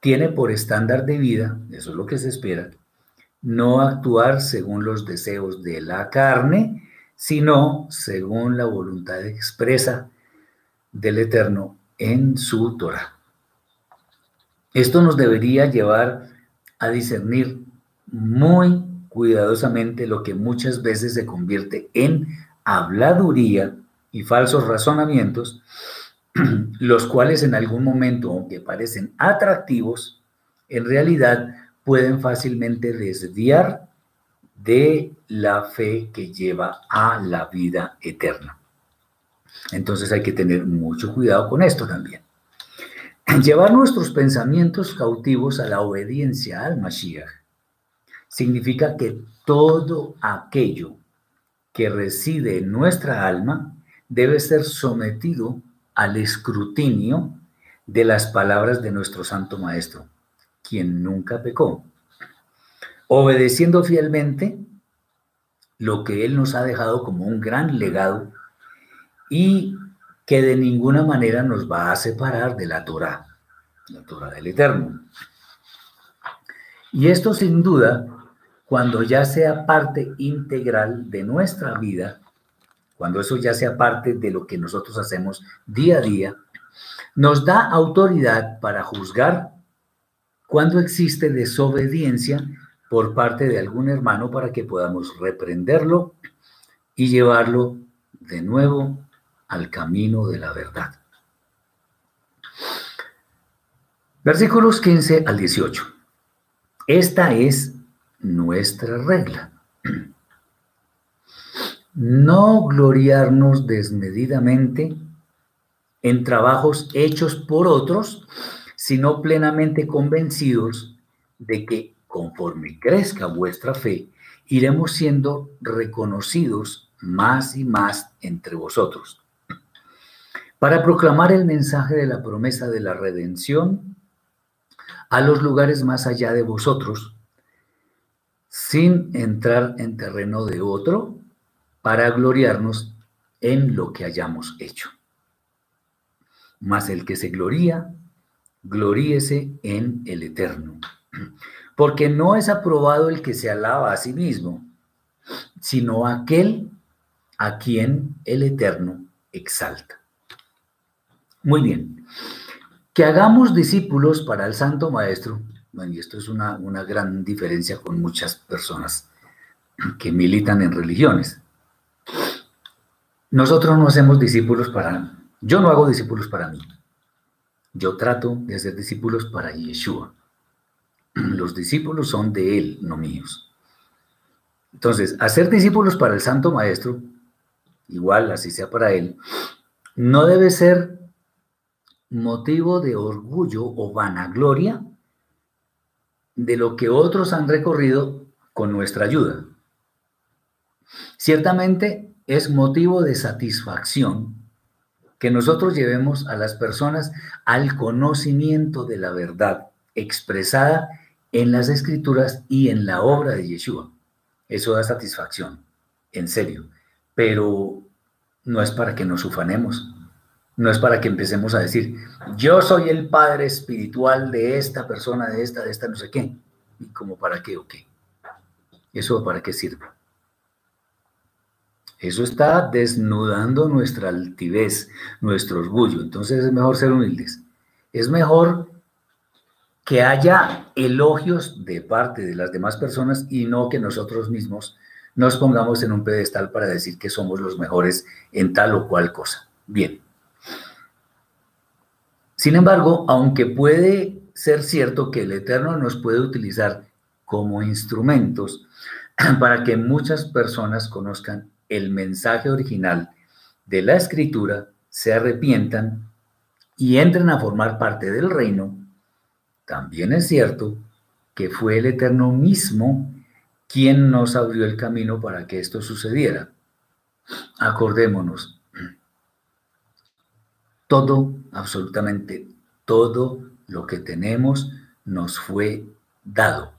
tiene por estándar de vida, eso es lo que se espera, no actuar según los deseos de la carne, sino según la voluntad expresa del Eterno en su Torah. Esto nos debería llevar a discernir muy cuidadosamente lo que muchas veces se convierte en habladuría y falsos razonamientos, los cuales en algún momento, aunque parecen atractivos, en realidad pueden fácilmente desviar de la fe que lleva a la vida eterna. Entonces hay que tener mucho cuidado con esto también. Llevar nuestros pensamientos cautivos a la obediencia al Mashiach significa que todo aquello que reside en nuestra alma debe ser sometido al escrutinio de las palabras de nuestro Santo Maestro, quien nunca pecó, obedeciendo fielmente lo que Él nos ha dejado como un gran legado y que de ninguna manera nos va a separar de la Torah, la Torah del Eterno. Y esto sin duda, cuando ya sea parte integral de nuestra vida, cuando eso ya sea parte de lo que nosotros hacemos día a día, nos da autoridad para juzgar cuando existe desobediencia por parte de algún hermano para que podamos reprenderlo y llevarlo de nuevo al camino de la verdad. Versículos 15 al 18. Esta es nuestra regla. No gloriarnos desmedidamente en trabajos hechos por otros, sino plenamente convencidos de que conforme crezca vuestra fe, iremos siendo reconocidos más y más entre vosotros para proclamar el mensaje de la promesa de la redención a los lugares más allá de vosotros, sin entrar en terreno de otro, para gloriarnos en lo que hayamos hecho. Mas el que se gloría, gloríese en el Eterno. Porque no es aprobado el que se alaba a sí mismo, sino aquel a quien el Eterno exalta. Muy bien. Que hagamos discípulos para el Santo Maestro. Bueno, y esto es una, una gran diferencia con muchas personas que militan en religiones. Nosotros no hacemos discípulos para... Yo no hago discípulos para mí. Yo trato de hacer discípulos para Yeshua. Los discípulos son de Él, no míos. Entonces, hacer discípulos para el Santo Maestro, igual así sea para Él, no debe ser motivo de orgullo o vanagloria de lo que otros han recorrido con nuestra ayuda. Ciertamente es motivo de satisfacción que nosotros llevemos a las personas al conocimiento de la verdad expresada en las escrituras y en la obra de Yeshua. Eso da satisfacción, en serio, pero no es para que nos ufanemos, no es para que empecemos a decir, yo soy el padre espiritual de esta persona, de esta, de esta, no sé qué. ¿Y como para qué o qué? ¿Eso para qué sirve? Eso está desnudando nuestra altivez, nuestro orgullo. Entonces es mejor ser humildes. Es mejor que haya elogios de parte de las demás personas y no que nosotros mismos nos pongamos en un pedestal para decir que somos los mejores en tal o cual cosa. Bien. Sin embargo, aunque puede ser cierto que el Eterno nos puede utilizar como instrumentos para que muchas personas conozcan el mensaje original de la escritura, se arrepientan y entren a formar parte del reino, también es cierto que fue el Eterno mismo quien nos abrió el camino para que esto sucediera. Acordémonos, todo, absolutamente todo lo que tenemos nos fue dado.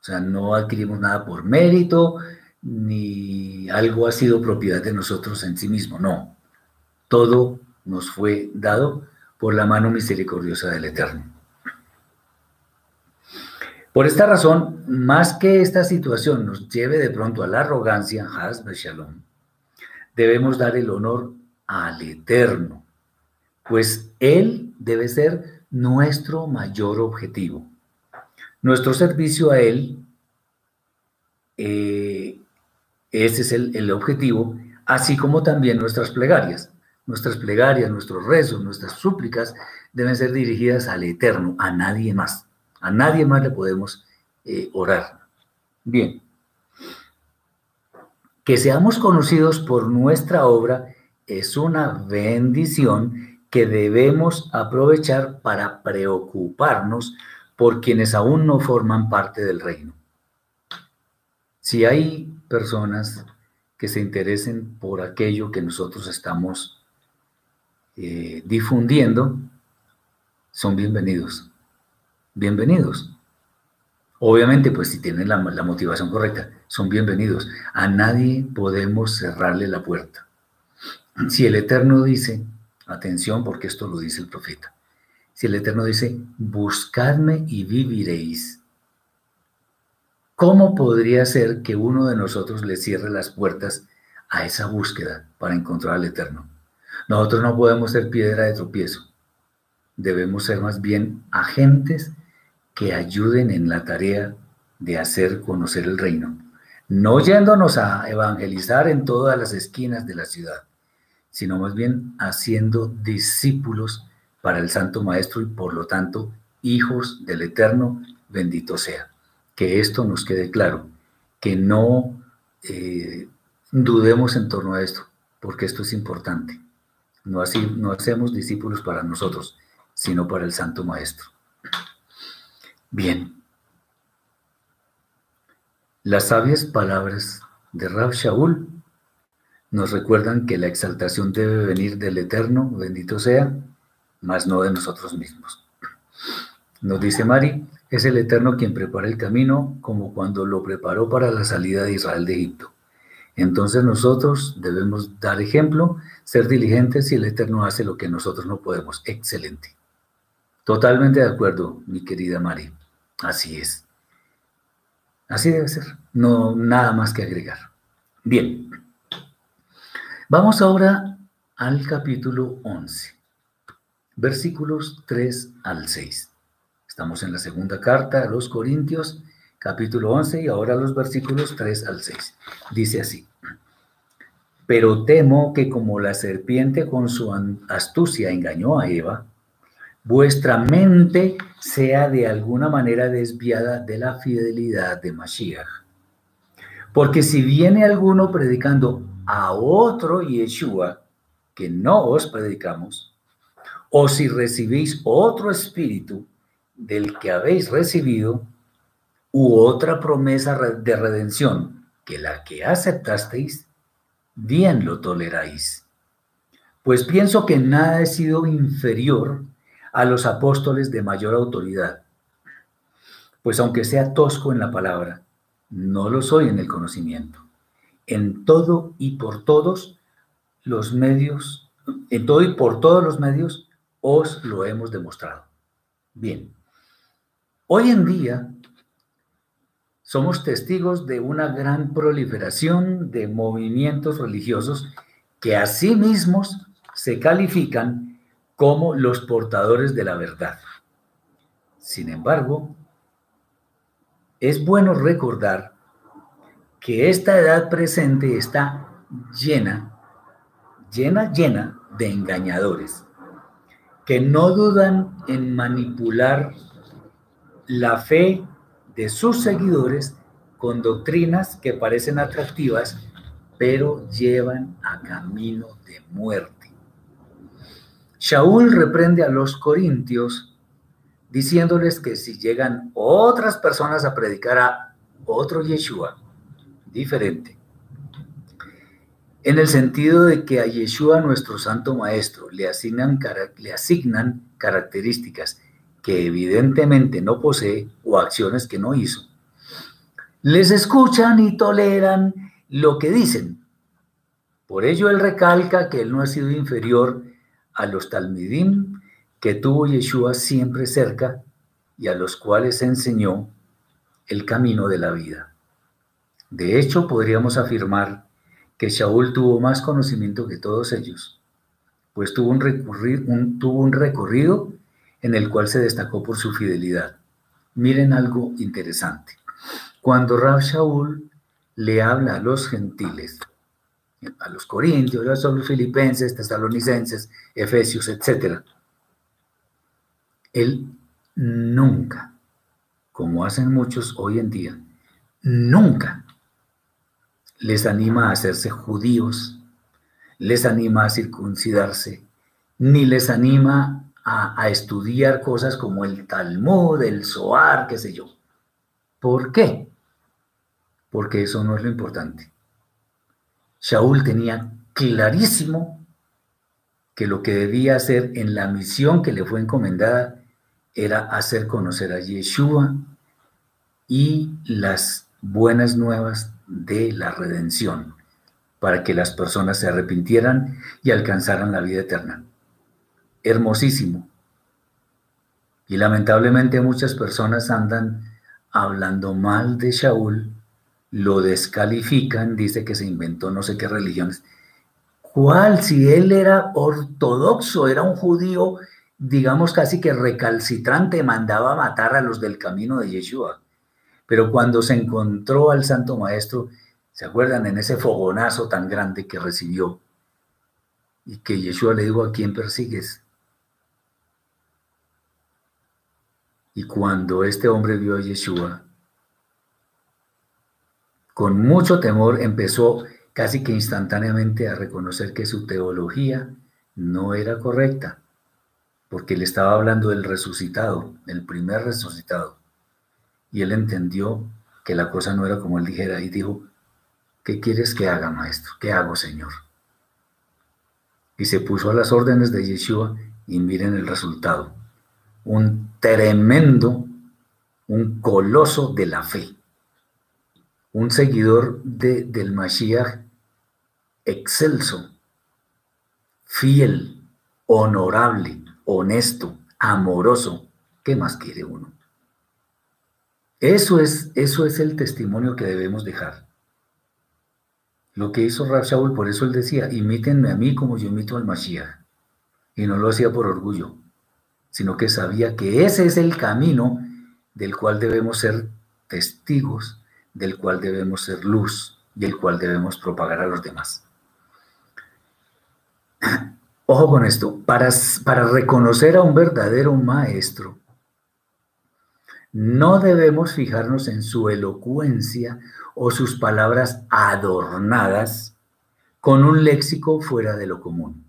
O sea, no adquirimos nada por mérito, ni algo ha sido propiedad de nosotros en sí mismo, no. Todo nos fue dado por la mano misericordiosa del Eterno. Por esta razón, más que esta situación nos lleve de pronto a la arrogancia, Shalom, debemos dar el honor al Eterno, pues Él debe ser nuestro mayor objetivo. Nuestro servicio a Él, eh, ese es el, el objetivo, así como también nuestras plegarias. Nuestras plegarias, nuestros rezos, nuestras súplicas deben ser dirigidas al Eterno, a nadie más. A nadie más le podemos eh, orar. Bien. Que seamos conocidos por nuestra obra es una bendición que debemos aprovechar para preocuparnos por quienes aún no forman parte del reino. Si hay personas que se interesen por aquello que nosotros estamos eh, difundiendo, son bienvenidos bienvenidos. Obviamente, pues si tienen la, la, motivación correcta, son bienvenidos. A nadie podemos cerrarle la puerta. Si el Eterno dice, atención porque esto lo dice el profeta, si el Eterno dice, buscadme y viviréis, ¿cómo podría ser que uno de nosotros le cierre las puertas a esa búsqueda para encontrar al Eterno? Nosotros no podemos ser piedra de tropiezo. Debemos ser más bien agentes que ayuden en la tarea de hacer conocer el reino, no yéndonos a evangelizar en todas las esquinas de la ciudad, sino más bien haciendo discípulos para el Santo Maestro y por lo tanto hijos del Eterno, bendito sea. Que esto nos quede claro, que no eh, dudemos en torno a esto, porque esto es importante. No, así, no hacemos discípulos para nosotros, sino para el Santo Maestro. Bien. Las sabias palabras de Rab Shaul nos recuerdan que la exaltación debe venir del Eterno, bendito sea, mas no de nosotros mismos. Nos dice Mari, es el Eterno quien prepara el camino como cuando lo preparó para la salida de Israel de Egipto. Entonces nosotros debemos dar ejemplo, ser diligentes y el Eterno hace lo que nosotros no podemos. Excelente. Totalmente de acuerdo, mi querida Mari. Así es. Así debe ser. No nada más que agregar. Bien. Vamos ahora al capítulo 11, versículos 3 al 6. Estamos en la segunda carta a los Corintios, capítulo 11, y ahora los versículos 3 al 6. Dice así. Pero temo que como la serpiente con su astucia engañó a Eva, vuestra mente sea de alguna manera desviada de la fidelidad de Mashiach. Porque si viene alguno predicando a otro Yeshua que no os predicamos, o si recibís otro espíritu del que habéis recibido, u otra promesa de redención que la que aceptasteis, bien lo toleráis. Pues pienso que nada he sido inferior a los apóstoles de mayor autoridad. Pues aunque sea tosco en la palabra, no lo soy en el conocimiento. En todo y por todos los medios, en todo y por todos los medios, os lo hemos demostrado. Bien, hoy en día somos testigos de una gran proliferación de movimientos religiosos que a sí mismos se califican como los portadores de la verdad. Sin embargo, es bueno recordar que esta edad presente está llena, llena, llena de engañadores, que no dudan en manipular la fe de sus seguidores con doctrinas que parecen atractivas, pero llevan a camino de muerte. Shaul reprende a los corintios diciéndoles que si llegan otras personas a predicar a otro Yeshua diferente, en el sentido de que a Yeshua, nuestro santo maestro, le asignan, le asignan características que evidentemente no posee o acciones que no hizo, les escuchan y toleran lo que dicen. Por ello él recalca que él no ha sido inferior a los talmidim que tuvo Yeshua siempre cerca y a los cuales enseñó el camino de la vida. De hecho, podríamos afirmar que Shaul tuvo más conocimiento que todos ellos, pues tuvo un, recorrido, tuvo un recorrido en el cual se destacó por su fidelidad. Miren algo interesante. Cuando Rab Shaul le habla a los gentiles, a los corintios, a los filipenses, tesalonicenses, efesios, etc., él nunca, como hacen muchos hoy en día, nunca les anima a hacerse judíos, les anima a circuncidarse, ni les anima a, estudiar cosas como el Talmud, el Zohar, qué sé yo. ¿Por qué? Porque eso no es lo importante. Shaul tenía clarísimo que lo que debía hacer en la misión que le fue encomendada era hacer conocer a Yeshua y las buenas nuevas de la redención, para que las personas se arrepintieran y alcanzaran la vida eterna. Hermosísimo. Y lamentablemente muchas personas andan hablando mal de Shaul, lo descalifican, dice que se inventó no sé qué religiones. ¿Cuál? Si él era ortodoxo, era un judío, digamos casi que recalcitrante, mandaba matar a los del camino de Yeshua. Pero cuando se encontró al Santo Maestro, ¿se acuerdan en ese fogonazo tan grande que recibió? Y que Yeshua le dijo, ¿a quién persigues? Y cuando este hombre vio a Yeshua, con mucho temor empezó casi que instantáneamente a reconocer que su teología no era correcta, porque le estaba hablando del resucitado, el primer resucitado. Y él entendió que la cosa no era como él dijera y dijo, ¿qué quieres que haga, maestro? ¿Qué hago, Señor? Y se puso a las órdenes de Yeshua y miren el resultado. Un tremendo, un coloso de la fe. Un seguidor de, del Mashiach excelso, fiel, honorable, honesto, amoroso. ¿Qué más quiere uno? Eso es, eso es el testimonio que debemos dejar. Lo que hizo Rab Shaul, por eso él decía, imítenme a mí como yo imito al Mashiach. Y no lo hacía por orgullo, sino que sabía que ese es el camino del cual debemos ser testigos, del cual debemos ser luz y el cual debemos propagar a los demás. Ojo con esto, para, para reconocer a un verdadero maestro, no debemos fijarnos en su elocuencia o sus palabras adornadas con un léxico fuera de lo común.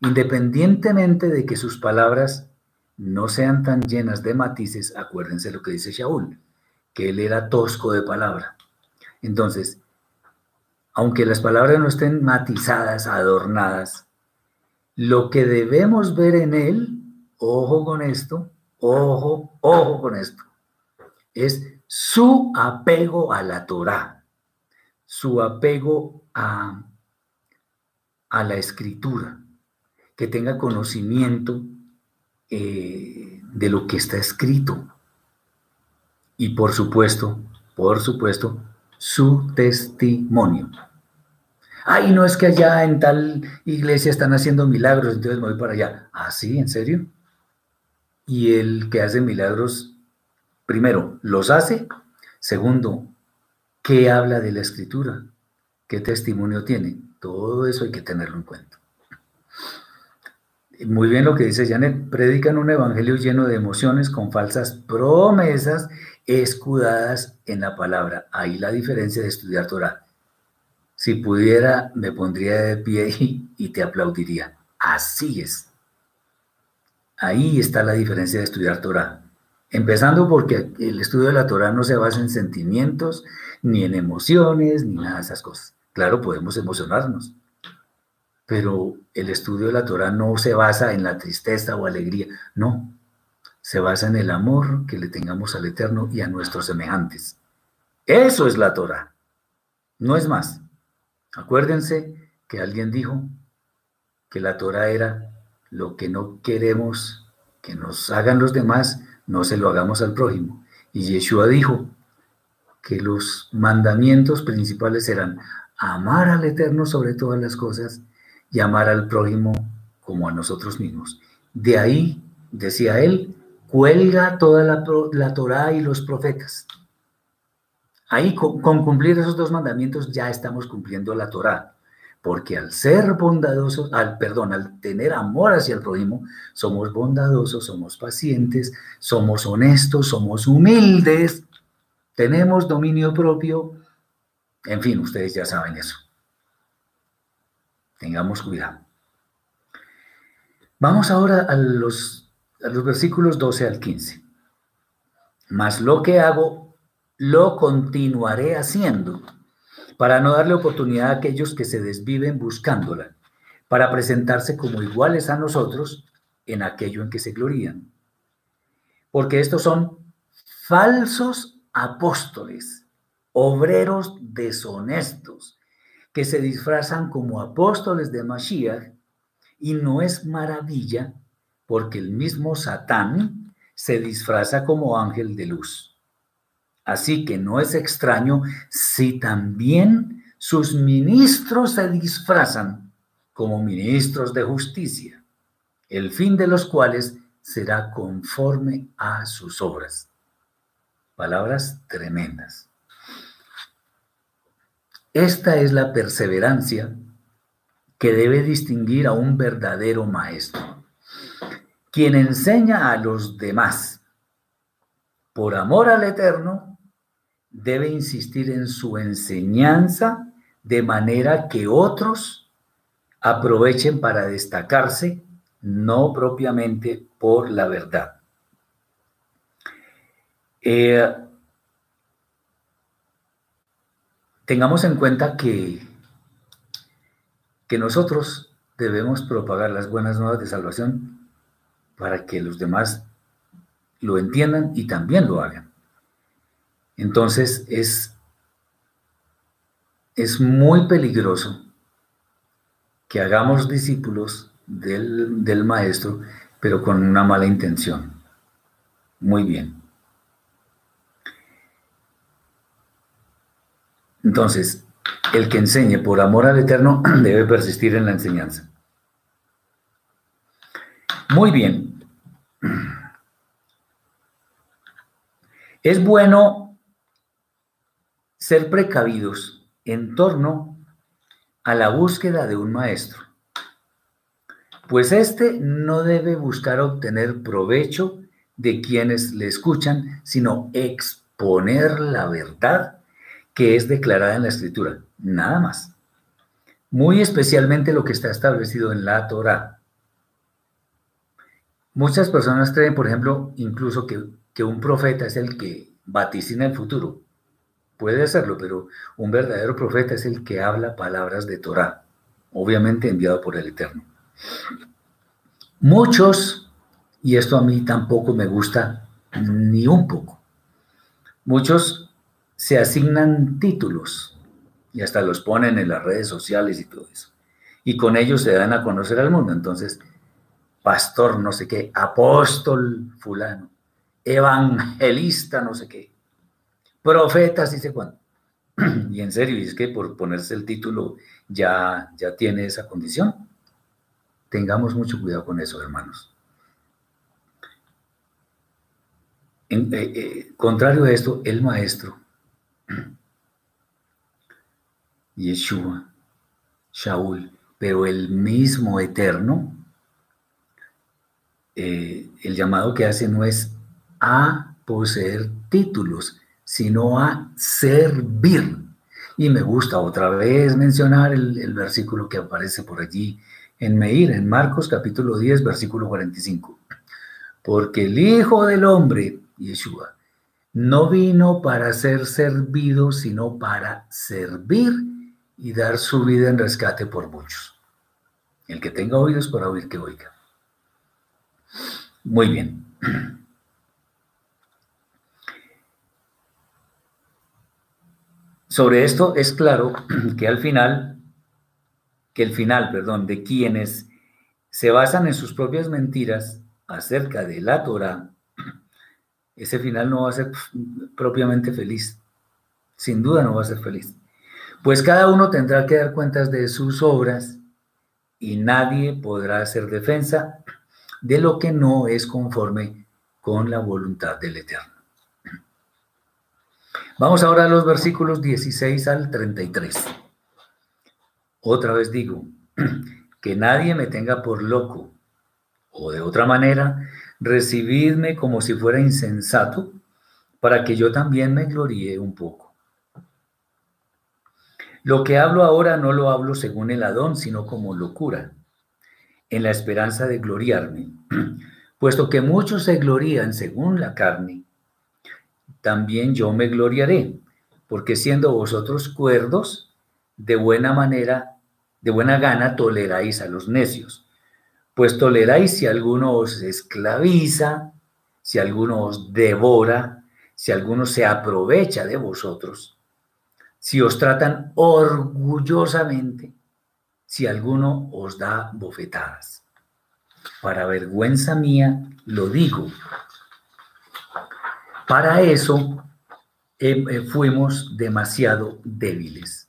Independientemente de que sus palabras no sean tan llenas de matices, acuérdense lo que dice Shaul, que él era tosco de palabra. Entonces, aunque las palabras no estén matizadas, adornadas, lo que debemos ver en él, ojo con esto, ojo, ojo con esto, es su apego a la Torah, su apego a, a la escritura, que tenga conocimiento eh, de lo que está escrito. Y por supuesto, por supuesto, su testimonio. Ay, no es que allá en tal iglesia están haciendo milagros, entonces me voy para allá. ¿Ah, sí? ¿En serio? y el que hace milagros, primero, los hace, segundo, ¿qué habla de la escritura? ¿Qué testimonio tiene? Todo eso hay que tenerlo en cuenta. Muy bien lo que dice Janet, predican un evangelio lleno de emociones con falsas promesas escudadas en la palabra. Ahí la diferencia de estudiar Torah. Si pudiera, me pondría de pie y te aplaudiría. Así es. Ahí está la diferencia de estudiar Torah. Empezando porque el estudio de la Torah no se basa en sentimientos, ni en emociones, ni nada de esas cosas. Claro, podemos emocionarnos, pero el estudio de la Torah no se basa en la tristeza o alegría, no. Se basa en el amor que le tengamos al Eterno y a nuestros semejantes. Eso es la Torah, no es más. Acuérdense que alguien dijo que la Torah era lo que no queremos que nos hagan los demás, no se lo hagamos al prójimo. Y Yeshua dijo que los mandamientos principales eran amar al Eterno sobre todas las cosas y amar al prójimo como a nosotros mismos. De ahí, decía él, cuelga toda la, la Torá y los profetas. Ahí, con, cumplir esos dos mandamientos, ya estamos cumpliendo la Torá. Porque al ser bondadosos, al perdón, al tener amor hacia el prójimo, somos bondadosos, somos pacientes, somos honestos, somos humildes, tenemos dominio propio. En fin, ustedes ya saben eso. Tengamos cuidado. Vamos ahora a los, versículos 12 al 15. Mas lo que hago, lo continuaré haciendo, para no darle oportunidad a aquellos que se desviven buscándola, para presentarse como iguales a nosotros en aquello en que se glorían. Porque estos son falsos apóstoles, obreros deshonestos, que se disfrazan como apóstoles de Mashiach y no es maravilla porque el mismo Satán se disfraza como ángel de luz. Así que no es extraño si también sus ministros se disfrazan como ministros de justicia, el fin de los cuales será conforme a sus obras. Palabras tremendas. Esta es la perseverancia que debe distinguir a un verdadero maestro, quien enseña a los demás. Por amor al Eterno, debe insistir en su enseñanza de manera que otros aprovechen para destacarse, no propiamente por la verdad. Eh, tengamos en cuenta que que nosotros debemos propagar las buenas nuevas de salvación para que los demás lo entiendan y también lo hagan. Entonces es, es muy peligroso que hagamos discípulos del, del maestro, pero con una mala intención. Muy bien. Entonces, el que enseñe por amor al Eterno debe persistir en la enseñanza. Muy bien. Es bueno ser precavidos en torno a la búsqueda de un maestro, pues éste no debe buscar obtener provecho de quienes le escuchan, sino exponer la verdad que es declarada en la escritura, nada más. Muy especialmente lo que está establecido en la Torah. Muchas personas creen, por ejemplo, incluso que, que un profeta es el que vaticina el futuro. Puede hacerlo, pero un verdadero profeta es el que habla palabras de Torah, obviamente enviado por el Eterno. Muchos, y esto a mí tampoco me gusta ni un poco, muchos se asignan títulos y hasta los ponen en las redes sociales y todo eso. Y con ellos se dan a conocer al mundo. Entonces, pastor no sé qué, apóstol fulano, evangelista no sé qué, profeta sí sé cuándo. Y en serio, es que por ponerse el título ya, ya tiene esa condición. Tengamos mucho cuidado con eso, hermanos. En, eh, eh, contrario a esto, el maestro Yeshua, Shaul, pero el mismo eterno, eh, el llamado que hace no es a poseer títulos, sino a servir. Y me gusta otra vez mencionar el, el versículo que aparece por allí en Meir, en Marcos capítulo 10, versículo 45. Porque el Hijo del Hombre, Yeshua, no vino para ser servido, sino para servir y dar su vida en rescate por muchos. El que tenga oídos para oír, que oiga. Muy bien. Sobre esto es claro que al final, que el final, perdón, de quienes se basan en sus propias mentiras acerca de la Torah ese final no va a ser propiamente feliz. Sin duda no va a ser feliz. Pues cada uno tendrá que dar cuentas de sus obras y nadie podrá hacer defensa de lo que no es conforme con la voluntad del Eterno. Vamos ahora a los versículos 16 al 33. Otra vez digo, que nadie me tenga por loco, o de otra manera, recibidme como si fuera insensato, para que yo también me gloríe un poco. Lo que hablo ahora no lo hablo según el Adón, sino como locura, en la esperanza de gloriarme, puesto que muchos se glorían según la carne, también yo me gloriaré, porque siendo vosotros cuerdos, de buena manera, de buena gana toleráis a los necios pues toleráis si alguno os esclaviza, si alguno os devora, si alguno se aprovecha de vosotros, si os tratan orgullosamente, si alguno os da bofetadas. Para vergüenza mía lo digo. Para eso eh, eh, fuimos demasiado débiles.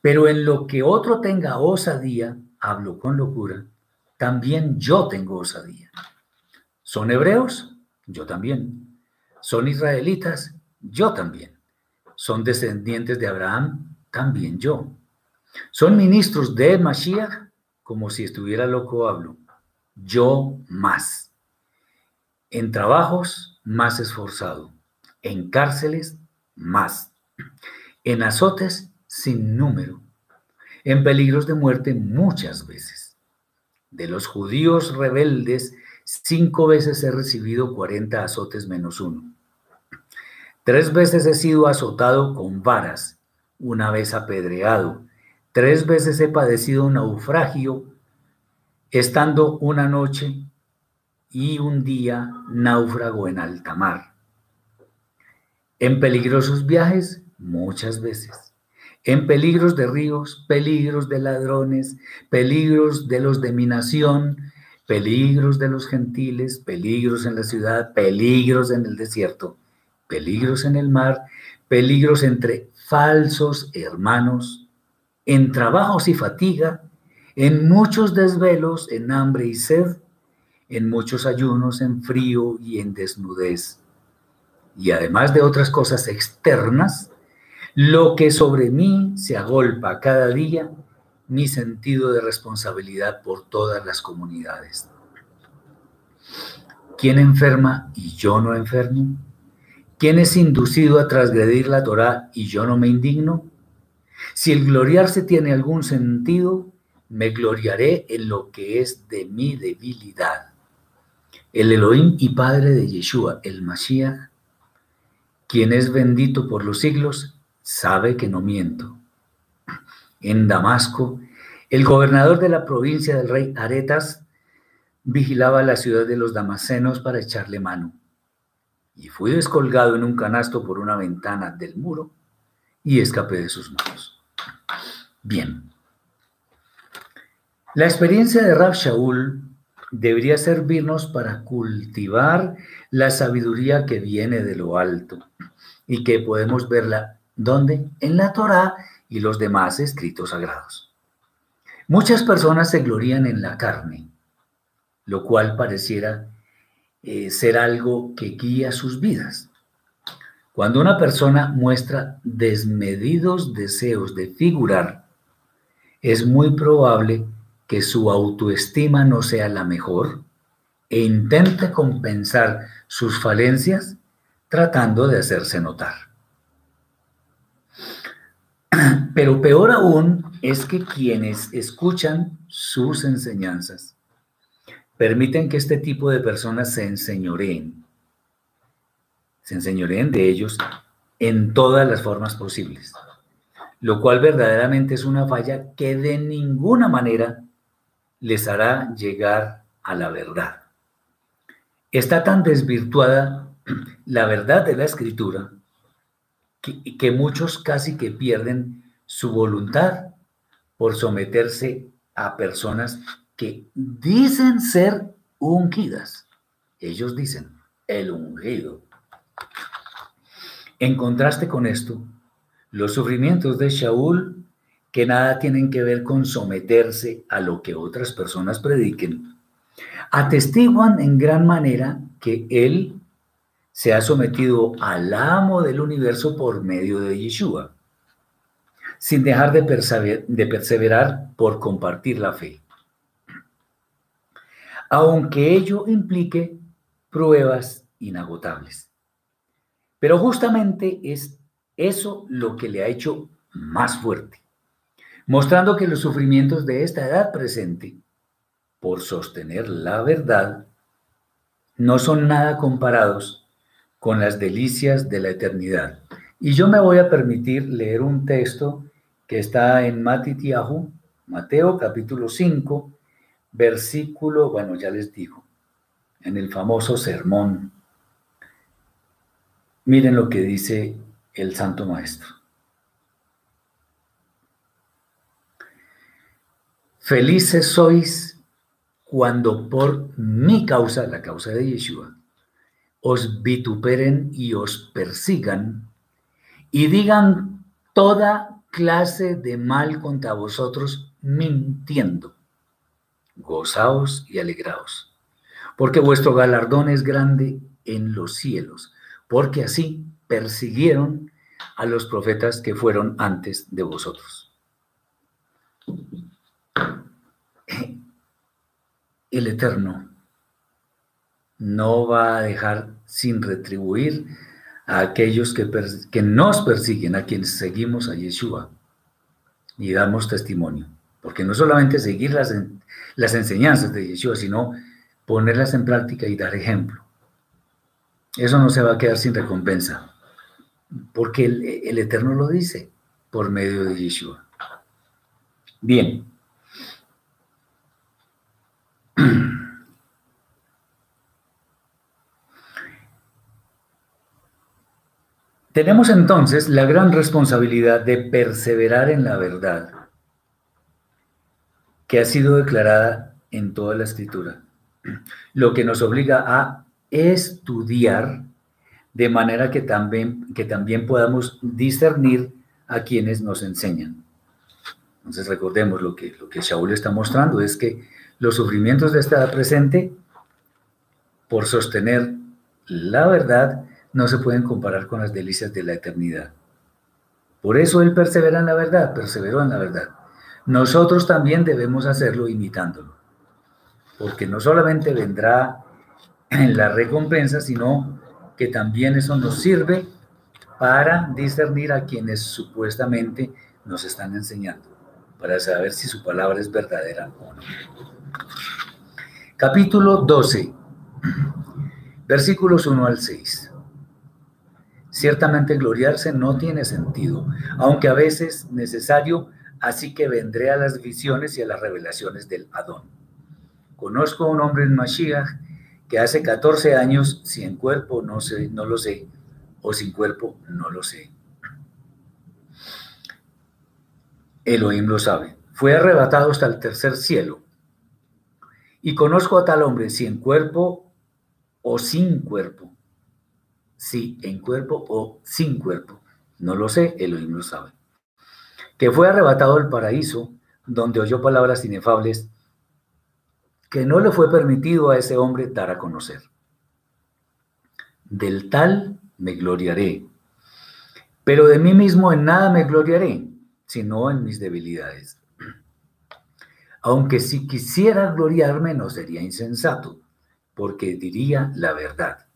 Pero en lo que otro tenga osadía, hablo con locura, también yo tengo osadía. ¿Son hebreos? Yo también. ¿Son israelitas? Yo también. ¿Son descendientes de Abraham? También yo. ¿Son ministros de Mashiach? Como si estuviera loco hablo. Yo más. En trabajos, más esforzado. En cárceles, más. En azotes, sin número. En peligros de muerte, muchas veces de los judíos rebeldes, cinco veces he recibido cuarenta azotes menos uno. Tres veces he sido azotado con varas, una vez apedreado. Tres veces he padecido un naufragio, estando una noche y un día náufrago en alta mar. En peligrosos viajes, muchas veces en peligros de ríos, peligros de ladrones, peligros de los de mi nación, peligros de los gentiles, peligros en la ciudad, peligros en el desierto, peligros en el mar, peligros entre falsos hermanos, en trabajos y fatiga, en muchos desvelos, en hambre y sed, en muchos ayunos, en frío y en desnudez. Y además de otras cosas externas, lo que sobre mí se agolpa cada día, mi sentido de responsabilidad por todas las comunidades. ¿Quién enferma y yo no enfermo? ¿Quién es inducido a transgredir la Torá y yo no me indigno? Si el gloriarse tiene algún sentido, me gloriaré en lo que es de mi debilidad. El Elohim y Padre de Yeshua, el Mashiach, quien es bendito por los siglos, sabe que no miento. En Damasco, el gobernador de la provincia del rey Aretas vigilaba la ciudad de los damasenos para echarle mano. Y fui descolgado en un canasto por una ventana del muro y escapé de sus manos. Bien. La experiencia de Rab Shaul debería servirnos para cultivar la sabiduría que viene de lo alto y que podemos verla ¿Dónde? En la Torá y los demás escritos sagrados. Muchas personas se glorían en la carne, lo cual pareciera eh, ser algo que guía sus vidas. Cuando una persona muestra desmedidos deseos de figurar, es muy probable que su autoestima no sea la mejor e intente compensar sus falencias tratando de hacerse notar. Pero peor aún es que quienes escuchan sus enseñanzas permiten que este tipo de personas se enseñoreen, se enseñoreen de ellos en todas las formas posibles, lo cual verdaderamente es una falla que de ninguna manera les hará llegar a la verdad. Está tan desvirtuada la verdad de la escritura que, muchos casi que pierden su voluntad por someterse a personas que dicen ser ungidas. Ellos dicen, el ungido. En contraste con esto, los sufrimientos de Shaul, que nada tienen que ver con someterse a lo que otras personas prediquen, atestiguan en gran manera que él se ha sometido al amo del universo por medio de Yeshua, sin dejar de, perseverar por compartir la fe. Aunque ello implique pruebas inagotables. Pero justamente es eso lo que le ha hecho más fuerte, mostrando que los sufrimientos de esta edad presente, por sostener la verdad, no son nada comparados con las delicias de la eternidad. Y yo me voy a permitir leer un texto que está en Matitiahu, Mateo capítulo 5, versículo, bueno, ya les digo, en el famoso sermón. Miren lo que dice el Santo Maestro. Felices sois cuando por mi causa, la causa de Yeshua, os vituperen y os persigan y digan toda clase de mal contra vosotros mintiendo. Gozaos y alegraos, porque vuestro galardón es grande en los cielos, porque así persiguieron a los profetas que fueron antes de vosotros. El Eterno no va a dejar sin retribuir a aquellos que, nos persiguen, a quienes seguimos a Yeshua y damos testimonio. Porque no solamente seguir las, enseñanzas de Yeshua, sino ponerlas en práctica y dar ejemplo. Eso no se va a quedar sin recompensa porque el, Eterno lo dice por medio de Yeshua. Bien. Tenemos entonces la gran responsabilidad de perseverar en la verdad que ha sido declarada en toda la escritura, lo que nos obliga a estudiar de manera que también, que también podamos discernir a quienes nos enseñan. Entonces recordemos lo que, lo que Shaul está mostrando, es que los sufrimientos de esta presente, por sostener la verdad, no se pueden comparar con las delicias de la eternidad. Por eso él persevera en la verdad, perseveró en la verdad. Nosotros también debemos hacerlo imitándolo, porque no solamente vendrá en la recompensa, sino que también eso nos sirve para discernir a quienes supuestamente nos están enseñando, para saber si su palabra es verdadera o no. Capítulo 12, versículos 1 al 6. Ciertamente gloriarse no tiene sentido, aunque a veces necesario, así que vendré a las visiones y a las revelaciones del Adón. Conozco a un hombre en Mashiach que hace 14 años, si en cuerpo no, sé, no lo sé, o sin cuerpo no lo sé. Elohim lo sabe. Fue arrebatado hasta el tercer cielo. Y conozco a tal hombre, si en cuerpo o sin cuerpo. Si en cuerpo o sin cuerpo. No lo sé, Elohim lo sabe. Que fue arrebatado al paraíso, donde oyó palabras inefables que no le fue permitido a ese hombre dar a conocer. Del tal me gloriaré, pero de mí mismo en nada me gloriaré, sino en mis debilidades. Aunque si quisiera gloriarme no sería insensato, porque diría la verdad.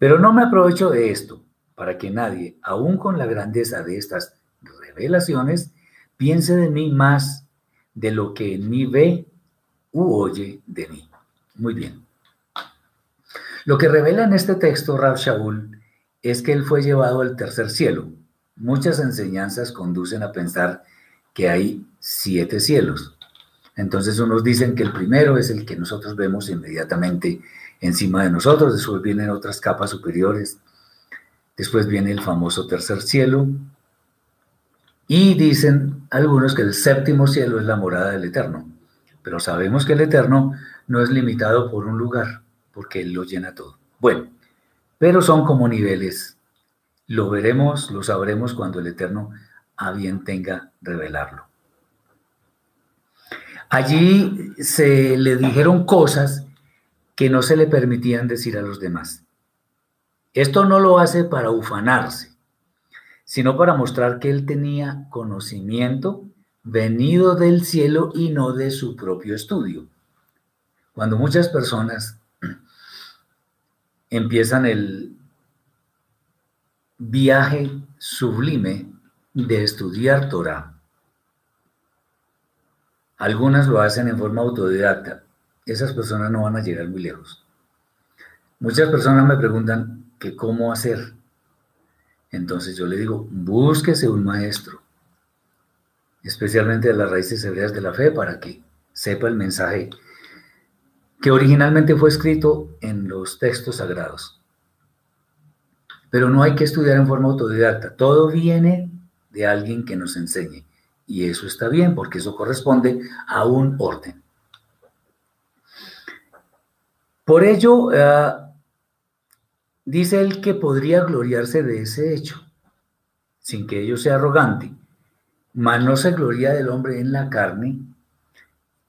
Pero no me aprovecho de esto, para que nadie, aun con la grandeza de estas revelaciones, piense de mí más de lo que en mí ve u oye de mí. Muy bien. Lo que revela en este texto Rab Shaul es que él fue llevado al tercer cielo. Muchas enseñanzas conducen a pensar que hay siete cielos. Entonces unos dicen que el primero es el que nosotros vemos inmediatamente encima de nosotros, después vienen otras capas superiores, después viene el famoso tercer cielo, y dicen algunos que el séptimo cielo es la morada del Eterno. Pero sabemos que el Eterno no es limitado por un lugar, porque Él lo llena todo. Bueno, pero son como niveles. Lo veremos, lo sabremos cuando el Eterno a bien tenga revelarlo. Allí se le dijeron cosas que no se le permitían decir a los demás. Esto no lo hace para ufanarse, sino para mostrar que él tenía conocimiento venido del cielo y no de su propio estudio. Cuando muchas personas empiezan el viaje sublime de estudiar Torah, algunas lo hacen en forma autodidacta. Esas personas no van a llegar muy lejos. Muchas personas me preguntan que cómo hacer. Entonces yo le digo, búsquese un maestro, especialmente de las raíces hebreas de la fe, para que sepa el mensaje que originalmente fue escrito en los textos sagrados. Pero no hay que estudiar en forma autodidacta. Todo viene de alguien que nos enseñe. Y eso está bien porque eso corresponde a un orden. Por ello, eh, dice él que podría gloriarse de ese hecho, sin que ello sea arrogante, mas no se gloria del hombre en la carne,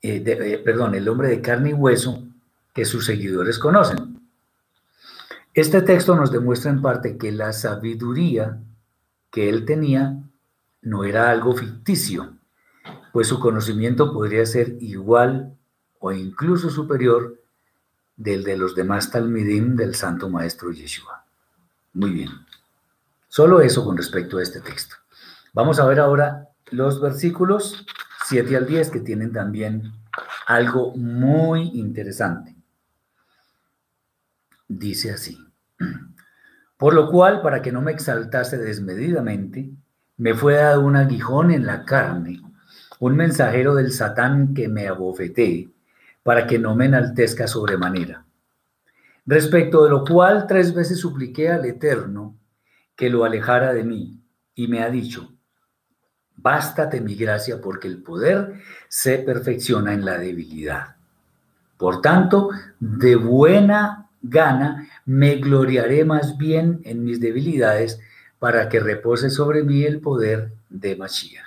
eh, eh, perdón, el hombre de carne y hueso que sus seguidores conocen. Este texto nos demuestra en parte que la sabiduría que él tenía no era algo ficticio, pues su conocimiento podría ser igual o incluso superior del de los demás talmidim del Santo Maestro Yeshua. Muy bien. Solo eso con respecto a este texto. Vamos a ver ahora los versículos 7 al 10 que tienen también algo muy interesante. Dice así. Por lo cual, para que no me exaltase desmedidamente, me fue dado un aguijón en la carne, un mensajero del Satán que me abofetee, para que no me enaltezca sobremanera. Respecto de lo cual tres veces supliqué al Eterno que lo alejara de mí, y me ha dicho, bástate mi gracia porque el poder se perfecciona en la debilidad. Por tanto, de buena gana me gloriaré más bien en mis debilidades para que repose sobre mí el poder de Mashiach.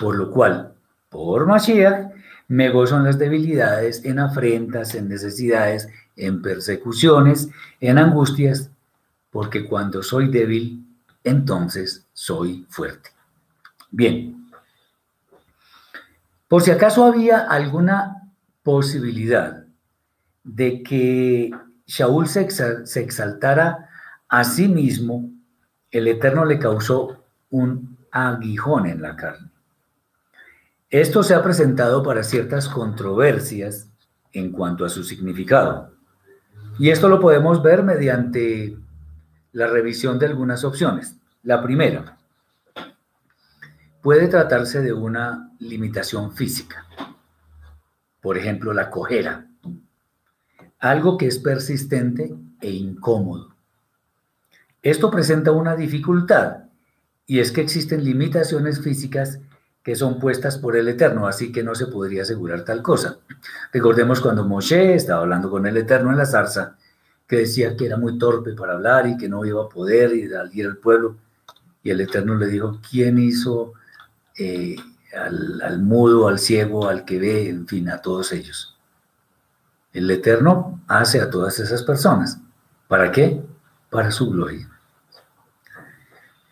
Por lo cual, por Mashiach, me gozo en las debilidades, en afrentas, en necesidades, en persecuciones, en angustias, porque cuando soy débil, entonces soy fuerte. Bien, por si acaso había alguna posibilidad de que Shaul se, exaltara a sí mismo el Eterno le causó un aguijón en la carne. Esto se ha presentado para ciertas controversias en cuanto a su significado. Y esto lo podemos ver mediante la revisión de algunas opciones. La primera, puede tratarse de una limitación física. Por ejemplo, la cojera. Algo que es persistente e incómodo. Esto presenta una dificultad y es que existen limitaciones físicas que son puestas por el Eterno, así que no se podría asegurar tal cosa. Recordemos cuando Moshe estaba hablando con el Eterno en la zarza, que decía que era muy torpe para hablar y que no iba a poder ir al pueblo. Y el Eterno le dijo, ¿quién hizo eh, al, al mudo, al ciego, al que ve, en fin, a todos ellos? El Eterno hace a todas esas personas. ¿Para qué? Para su gloria.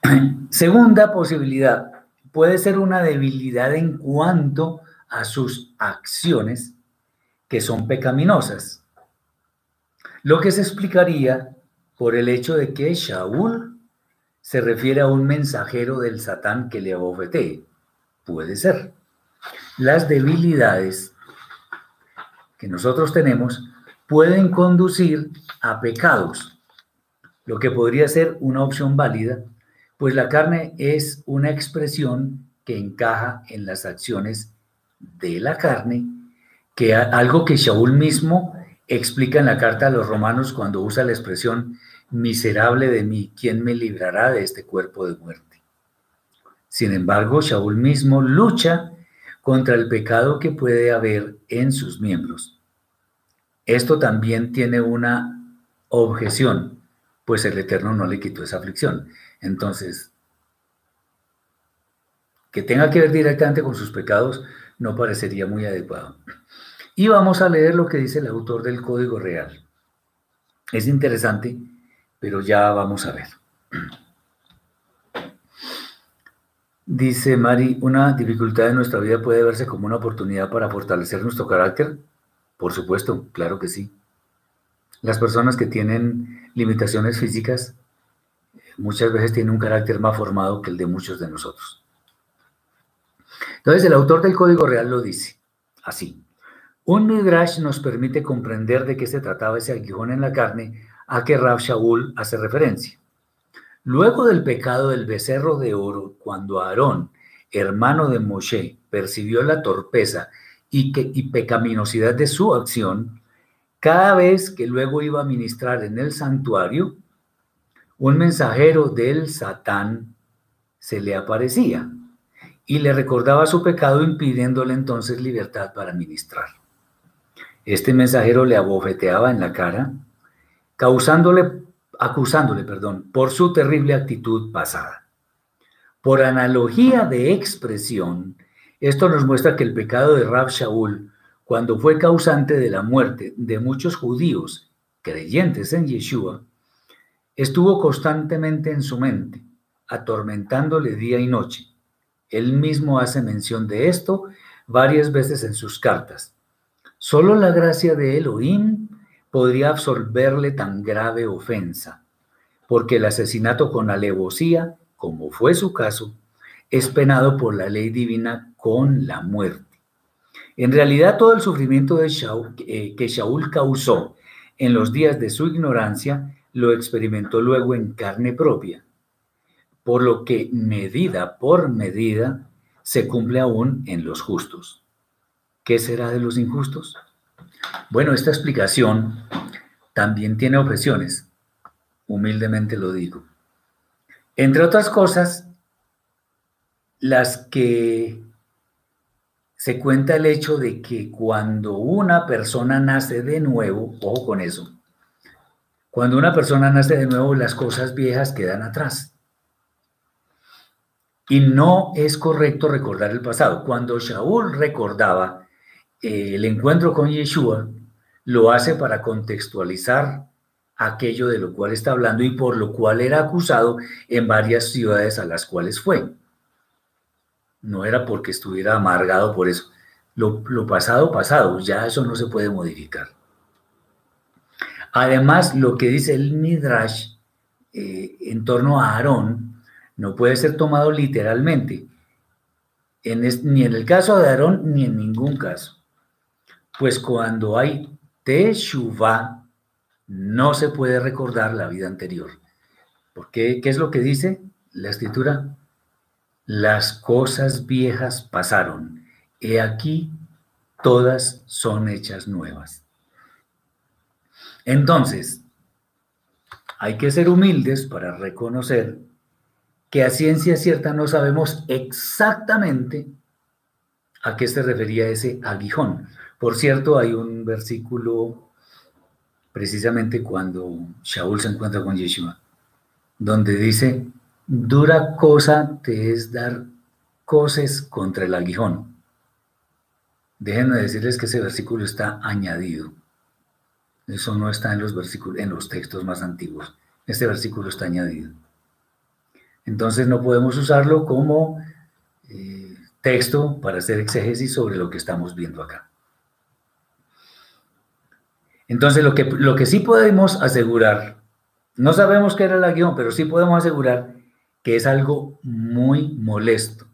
Segunda posibilidad, puede ser una debilidad en cuanto a sus acciones que son pecaminosas, lo que se explicaría por el hecho de que Shaul se refiere a un mensajero del Satán que le abofetee. Puede ser. Las debilidades que nosotros tenemos pueden conducir a pecados, lo que podría ser una opción válida pues la carne es una expresión que encaja en las acciones de la carne, que algo que Shaul mismo explica en la carta a los romanos cuando usa la expresión miserable de mí, ¿quién me librará de este cuerpo de muerte? Sin embargo, Shaul mismo lucha contra el pecado que puede haber en sus miembros. Esto también tiene una objeción, pues el Eterno no le quitó esa aflicción. Entonces, que tenga que ver directamente con sus pecados no parecería muy adecuado. Y vamos a leer lo que dice el autor del Código Real. Es interesante, pero ya vamos a ver. Dice Mari, una dificultad en nuestra vida puede verse como una oportunidad para fortalecer nuestro carácter. Por supuesto, claro que sí. Las personas que tienen limitaciones físicas muchas veces tienen un carácter más formado que el de muchos de nosotros. Entonces el autor del Código Real lo dice así. Un Midrash nos permite comprender de qué se trataba ese aguijón en la carne a que Rab Shaul hace referencia. Luego del pecado del becerro de oro, cuando Aarón, hermano de Moshe, percibió la torpeza y pecaminosidad de su acción, cada vez que luego iba a ministrar en el santuario, un mensajero del Satán se le aparecía y le recordaba su pecado impidiéndole entonces libertad para ministrar. Este mensajero le abofeteaba en la cara, causándole, acusándole, perdón, por su terrible actitud pasada. Por analogía de expresión, esto nos muestra que el pecado de Rab Shaul cuando fue causante de la muerte de muchos judíos creyentes en Yeshua, estuvo constantemente en su mente, atormentándole día y noche. Él mismo hace mención de esto varias veces en sus cartas. Solo la gracia de Elohim podría absolverle tan grave ofensa, porque el asesinato con alevosía, como fue su caso, es penado por la ley divina con la muerte. En realidad, todo el sufrimiento de eh, que Shaul causó en los días de su ignorancia lo experimentó luego en carne propia, por lo que medida por medida se cumple aún en los justos. ¿Qué será de los injustos? Bueno, esta explicación también tiene objeciones, humildemente lo digo. Entre otras cosas, las que se cuenta el hecho de que cuando una persona nace de nuevo, ojo con eso, cuando una persona nace de nuevo, las cosas viejas quedan atrás. Y no es correcto recordar el pasado. Cuando Shaul recordaba eh, el encuentro con Yeshua, lo hace para contextualizar aquello de lo cual está hablando y por lo cual era acusado en varias ciudades a las cuales fue. No era porque estuviera amargado por eso. Lo, pasado, pasado, ya eso no se puede modificar. Además, lo que dice el Midrash eh, en torno a Aarón no puede ser tomado literalmente, ni en el caso de Aarón ni en ningún caso. Pues cuando hay Teshuvah, no se puede recordar la vida anterior. ¿Por qué? ¿Qué es lo que dice la escritura? Las cosas viejas pasaron, he aquí, todas son hechas nuevas. Entonces, hay que ser humildes para reconocer que a ciencia cierta no sabemos exactamente a qué se refería ese aguijón. Por cierto, hay un versículo precisamente cuando Shaul se encuentra con Yeshua, donde dice, Dura cosa te es dar coces contra el aguijón. Déjenme decirles que ese versículo está añadido. Eso no está en los versículos, en los textos más antiguos. Este versículo está añadido. Entonces no podemos usarlo como eh, texto para hacer exégesis sobre lo que estamos viendo acá. Entonces lo que, lo que sí podemos asegurar, no sabemos qué era el aguijón, pero sí podemos asegurar que es algo muy molesto,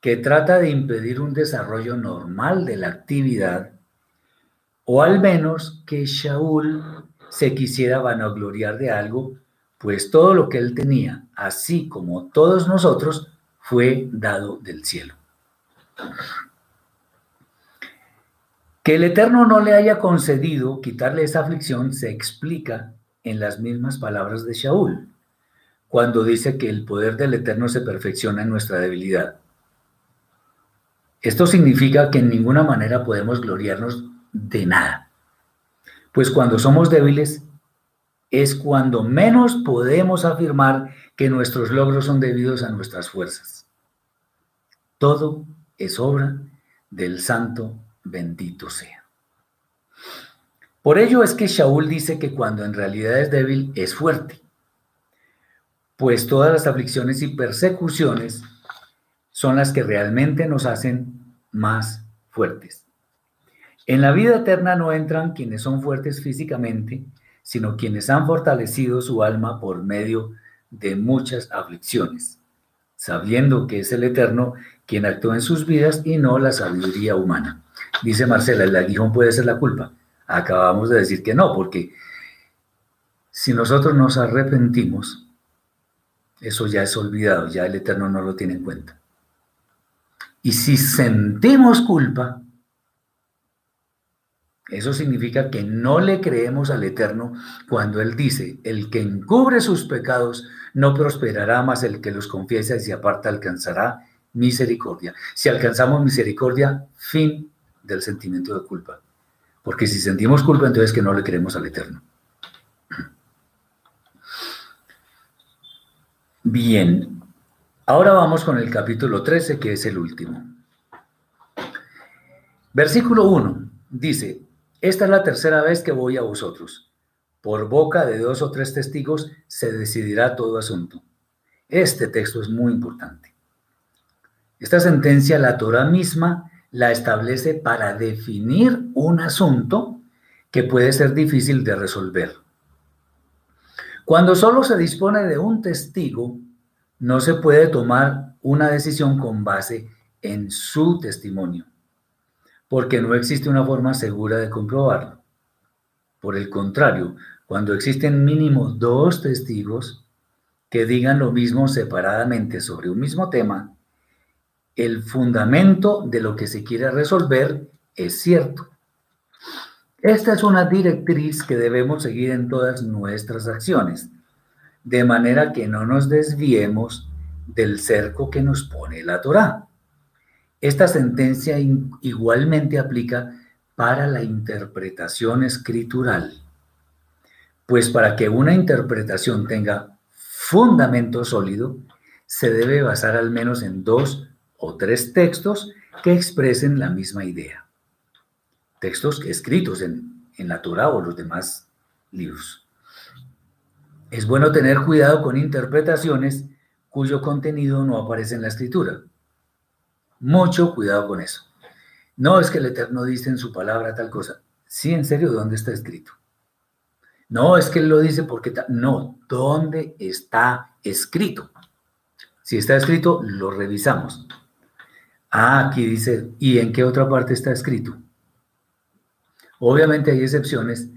que trata de impedir un desarrollo normal de la actividad, o al menos que Shaul se quisiera vanagloriar de algo, pues todo lo que él tenía, así como todos nosotros, fue dado del cielo. Que el Eterno no le haya concedido quitarle esa aflicción se explica en las mismas palabras de Shaul cuando dice que el poder del Eterno se perfecciona en nuestra debilidad. Esto significa que en ninguna manera podemos gloriarnos de nada, pues cuando somos débiles, es cuando menos podemos afirmar que nuestros logros son debidos a nuestras fuerzas. Todo es obra del santo bendito sea. Por ello es que Shaul dice que cuando en realidad es débil es fuerte, pues todas las aflicciones y persecuciones son las que realmente nos hacen más fuertes. En la vida eterna no entran quienes son fuertes físicamente, sino quienes han fortalecido su alma por medio de muchas aflicciones, sabiendo que es el Eterno quien actúa en sus vidas y no la sabiduría humana. Dice Marcela, el aguijón puede ser la culpa. Acabamos de decir que no, porque si nosotros nos arrepentimos, eso ya es olvidado, ya el Eterno no lo tiene en cuenta. Y si sentimos culpa, eso significa que no le creemos al Eterno cuando Él dice, el que encubre sus pecados no prosperará, más el que los confiesa y se aparta alcanzará misericordia. Si alcanzamos misericordia, fin del sentimiento de culpa. Porque si sentimos culpa, entonces que no le creemos al Eterno. Bien, ahora vamos con el capítulo 13, que es el último. Versículo 1 dice, esta es la tercera vez que voy a vosotros. Por boca de dos o tres testigos se decidirá todo asunto. Este texto es muy importante. Esta sentencia, la Torah misma la establece para definir un asunto que puede ser difícil de resolver. Cuando solo se dispone de un testigo, no se puede tomar una decisión con base en su testimonio porque no existe una forma segura de comprobarlo. Por el contrario, cuando existen mínimo dos testigos que digan lo mismo separadamente sobre un mismo tema, el fundamento de lo que se quiere resolver es cierto. Esta es una directriz que debemos seguir en todas nuestras acciones, de manera que no nos desviemos del cerco que nos pone la Torá. Esta sentencia igualmente aplica para la interpretación escritural, pues para que una interpretación tenga fundamento sólido, se debe basar al menos en dos o tres textos que expresen la misma idea. Textos escritos en, en la Torah o los demás libros. Es bueno tener cuidado con interpretaciones cuyo contenido no aparece en la escritura mucho cuidado con eso. No es que el Eterno dice en su palabra tal cosa. Sí, en serio, ¿dónde está escrito? No es que él lo dice porque... No, ¿dónde está escrito? Si está escrito, lo revisamos. Ah, aquí dice, ¿y en qué otra parte está escrito? Obviamente hay excepciones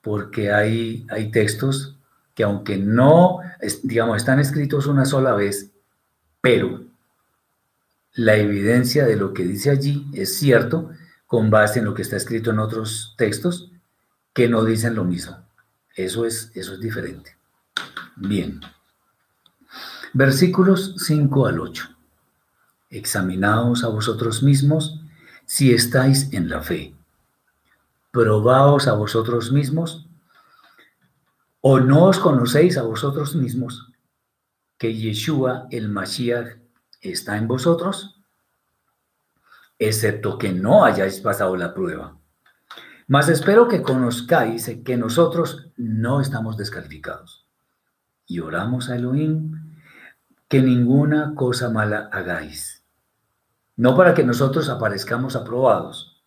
porque hay, hay textos que aunque no, digamos, están escritos una sola vez, pero la evidencia de lo que dice allí es cierto con base en lo que está escrito en otros textos que no dicen lo mismo. Eso es, eso es diferente. Bien. Versículos 5 al 8. Examinaos a vosotros mismos si estáis en la fe. Probaos a vosotros mismos o no os conocéis a vosotros mismos que Yeshua el Mashiach está en vosotros, excepto que no hayáis pasado la prueba. Mas espero que conozcáis que nosotros no estamos descalificados. Y oramos a Elohim que ninguna cosa mala hagáis. No para que nosotros aparezcamos aprobados,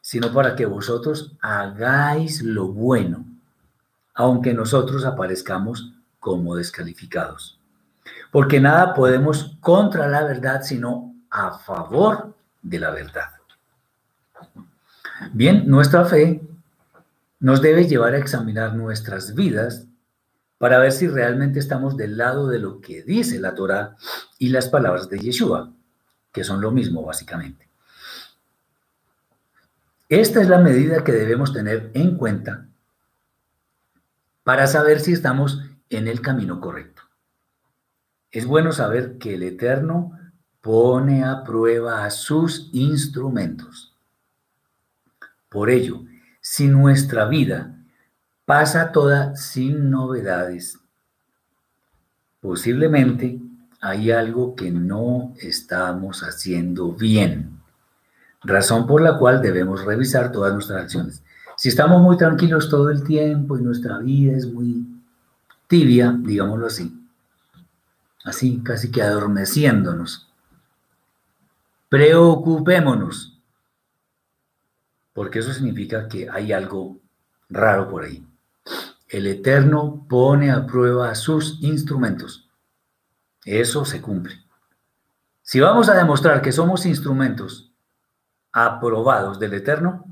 sino para que vosotros hagáis lo bueno, aunque nosotros aparezcamos como descalificados porque nada podemos contra la verdad, sino a favor de la verdad. Bien, nuestra fe nos debe llevar a examinar nuestras vidas para ver si realmente estamos del lado de lo que dice la Torah y las palabras de Yeshua, que son lo mismo básicamente. Esta es la medida que debemos tener en cuenta para saber si estamos en el camino correcto. Es bueno saber que el Eterno pone a prueba a sus instrumentos. Por ello, si nuestra vida pasa toda sin novedades. Posiblemente hay algo que no estamos haciendo bien, razón por la cual debemos revisar todas nuestras acciones. Si estamos muy tranquilos todo el tiempo y nuestra vida es muy tibia, digámoslo así, así casi que adormeciéndonos, preocupémonos, porque eso significa que hay algo raro por ahí. El Eterno pone a prueba sus instrumentos. Eso se cumple. Si vamos a demostrar que somos instrumentos aprobados del Eterno,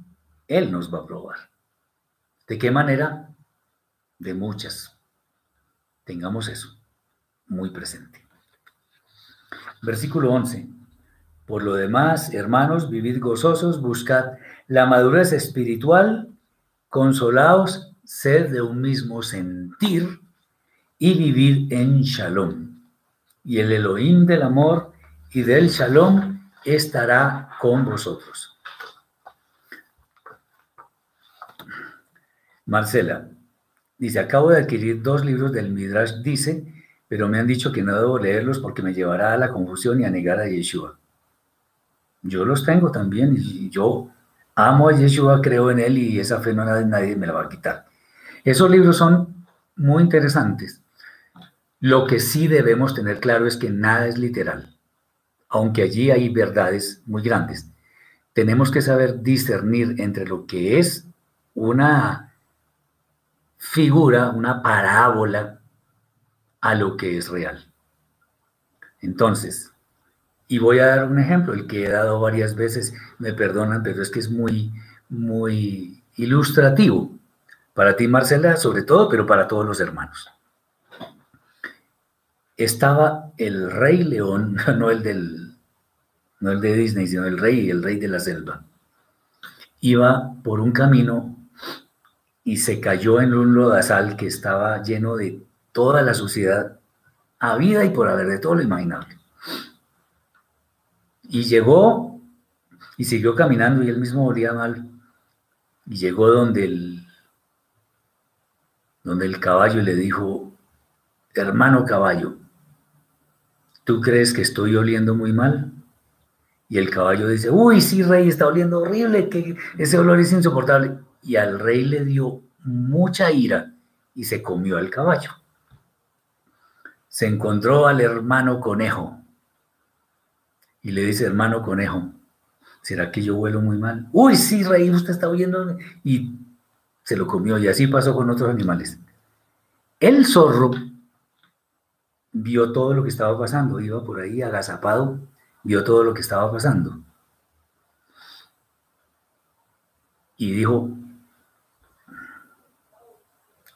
Él nos va a probar. ¿De qué manera? De muchas. Tengamos eso muy presente. Versículo 11. Por lo demás, hermanos, vivid gozosos, buscad la madurez espiritual, consolaos ser de un mismo sentir y vivir en shalom. Y el Elohim del amor y del shalom estará con vosotros. Marcela dice, acabo de adquirir dos libros del Midrash, dice, pero me han dicho que no debo leerlos porque me llevará a la confusión y a negar a Yeshua. Yo los tengo también y yo amo a Yeshua, creo en él y esa fe no nadie me la va a quitar. Esos libros son muy interesantes. Lo que sí debemos tener claro es que nada es literal, aunque allí hay verdades muy grandes. Tenemos que saber discernir entre lo que es una figura, una parábola, a lo que es real. Entonces, y voy a dar un ejemplo, el que he dado varias veces, me perdonan, pero es que es muy, muy ilustrativo. Para ti, Marcela, sobre todo, pero para todos los hermanos. Estaba el rey león, no el del, no el de Disney, sino el rey, el rey de la selva. Iba por un camino y se cayó en un lodazal que estaba lleno de toda la suciedad habida y por haber de todo lo imaginable. Y llegó y siguió caminando y él mismo moría mal. Y llegó donde el donde el caballo le dijo, hermano caballo, ¿tú crees que estoy oliendo muy mal? Y el caballo dice, uy, sí, rey, está oliendo horrible, que ese olor es insoportable. Y al rey le dio mucha ira y se comió al caballo. Se encontró al hermano conejo y le dice, hermano conejo, ¿será que yo huelo muy mal? Uy, sí, rey, usted está oyendo. Y se lo comió y así pasó con otros animales. El zorro vio todo lo que estaba pasando, iba por ahí agazapado, vio todo lo que estaba pasando. Y dijo,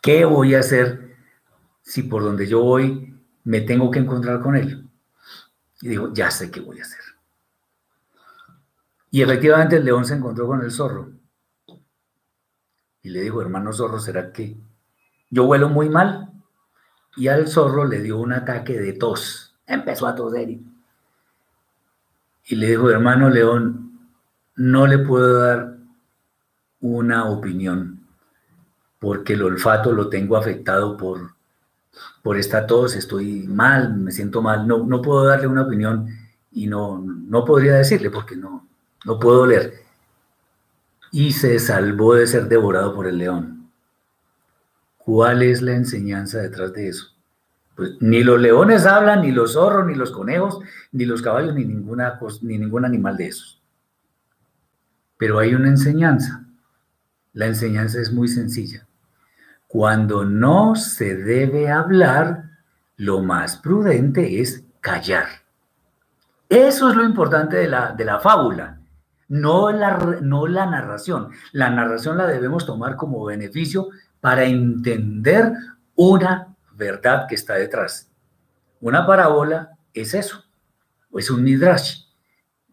¿qué voy a hacer si por donde yo voy me tengo que encontrar con él? Y dijo, ya sé qué voy a hacer. Y efectivamente el león se encontró con el zorro y le dijo, hermano zorro, ¿será que yo huelo muy mal? Y al zorro le dio un ataque de tos. Empezó a toser. Y le dijo, hermano león, no le puedo dar una opinión porque el olfato lo tengo afectado por, por esta tos, estoy mal, me siento mal, no, no puedo darle una opinión y no, no podría decirle porque no, no puedo leer y se salvó de ser devorado por el león. ¿Cuál es la enseñanza detrás de eso? Pues ni los leones hablan, ni los zorros, ni los conejos, ni los caballos, ni, ninguna, ni ningún animal de esos. Pero hay una enseñanza. La enseñanza es muy sencilla. Cuando no se debe hablar, lo más prudente es callar. Eso es lo importante de la, de la fábula no la, no la narración. La narración la debemos tomar como beneficio para entender una verdad que está detrás. Una parábola es eso, es un midrash.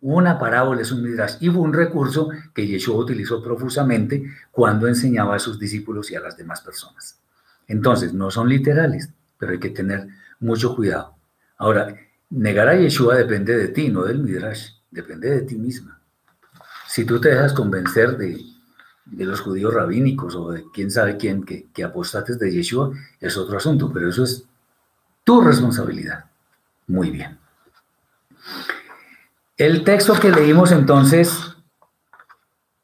Una parábola es un midrash y un recurso que Yeshua utilizó profusamente cuando enseñaba a sus discípulos y a las demás personas. Entonces, no son literales, pero hay que tener mucho cuidado. Ahora, negar a Yeshua depende de ti, no del midrash, depende de ti misma si tú te dejas convencer de, de los judíos rabínicos o de quién sabe quién que, que apostates de Yeshua es otro asunto, pero eso es tu responsabilidad. Muy bien. El texto que leímos entonces,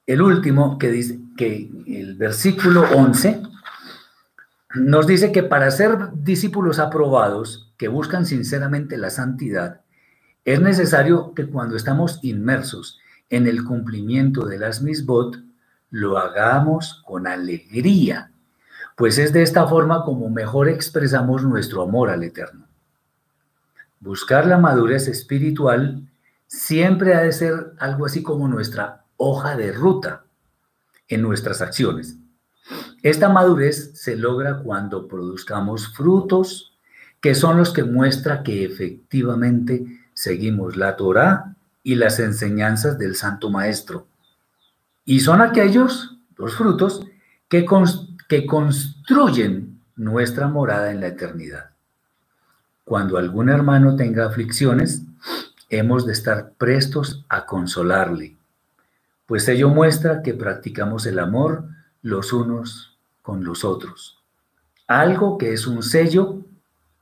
el último, que dice que el versículo 11, nos dice que para ser discípulos aprobados, que buscan sinceramente la santidad, es necesario que cuando estamos inmersos en el cumplimiento de las misbot, lo hagamos con alegría, pues es de esta forma como mejor expresamos nuestro amor al Eterno. Buscar la madurez espiritual siempre ha de ser algo así como nuestra hoja de ruta en nuestras acciones. Esta madurez se logra cuando produzcamos frutos que son los que muestra que efectivamente seguimos la Torah y las enseñanzas del Santo Maestro. Y son aquellos, los frutos, que, que construyen nuestra morada en la eternidad. Cuando algún hermano tenga aflicciones, hemos de estar prestos a consolarle, pues ello muestra que practicamos el amor los unos con los otros, algo que es un sello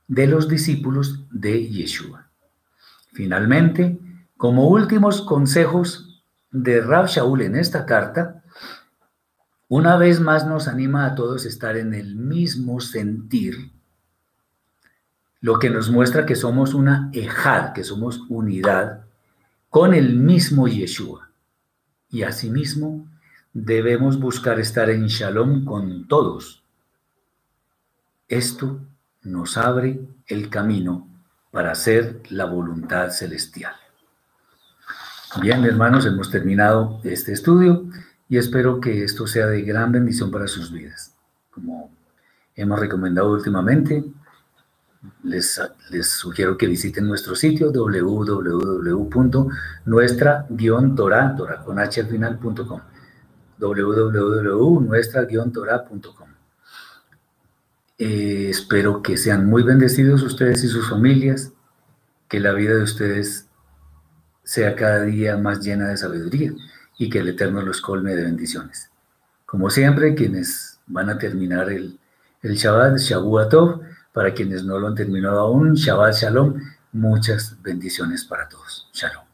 de los discípulos de Yeshua. Finalmente, como últimos consejos de Rab Shaul en esta carta, una vez más nos anima a todos a estar en el mismo sentir, lo que nos muestra que somos una ejad, que somos unidad con el mismo Yeshua. Y asimismo, debemos buscar estar en shalom con todos. Esto nos abre el camino para hacer la voluntad celestial. Bien, hermanos, hemos terminado este estudio y espero que esto sea de gran bendición para sus vidas. Como hemos recomendado últimamente, les, sugiero que visiten nuestro sitio www.nuestra-torah, con h al final.com www.nuestra-torah.com. Eh, espero que sean muy bendecidos ustedes y sus familias, que la vida de ustedes sea cada día más llena de sabiduría y que el Eterno los colme de bendiciones. Como siempre, quienes van a terminar el, el Shabbat, para quienes no lo han terminado aún, Shabbat Shalom, muchas bendiciones para todos. Shalom.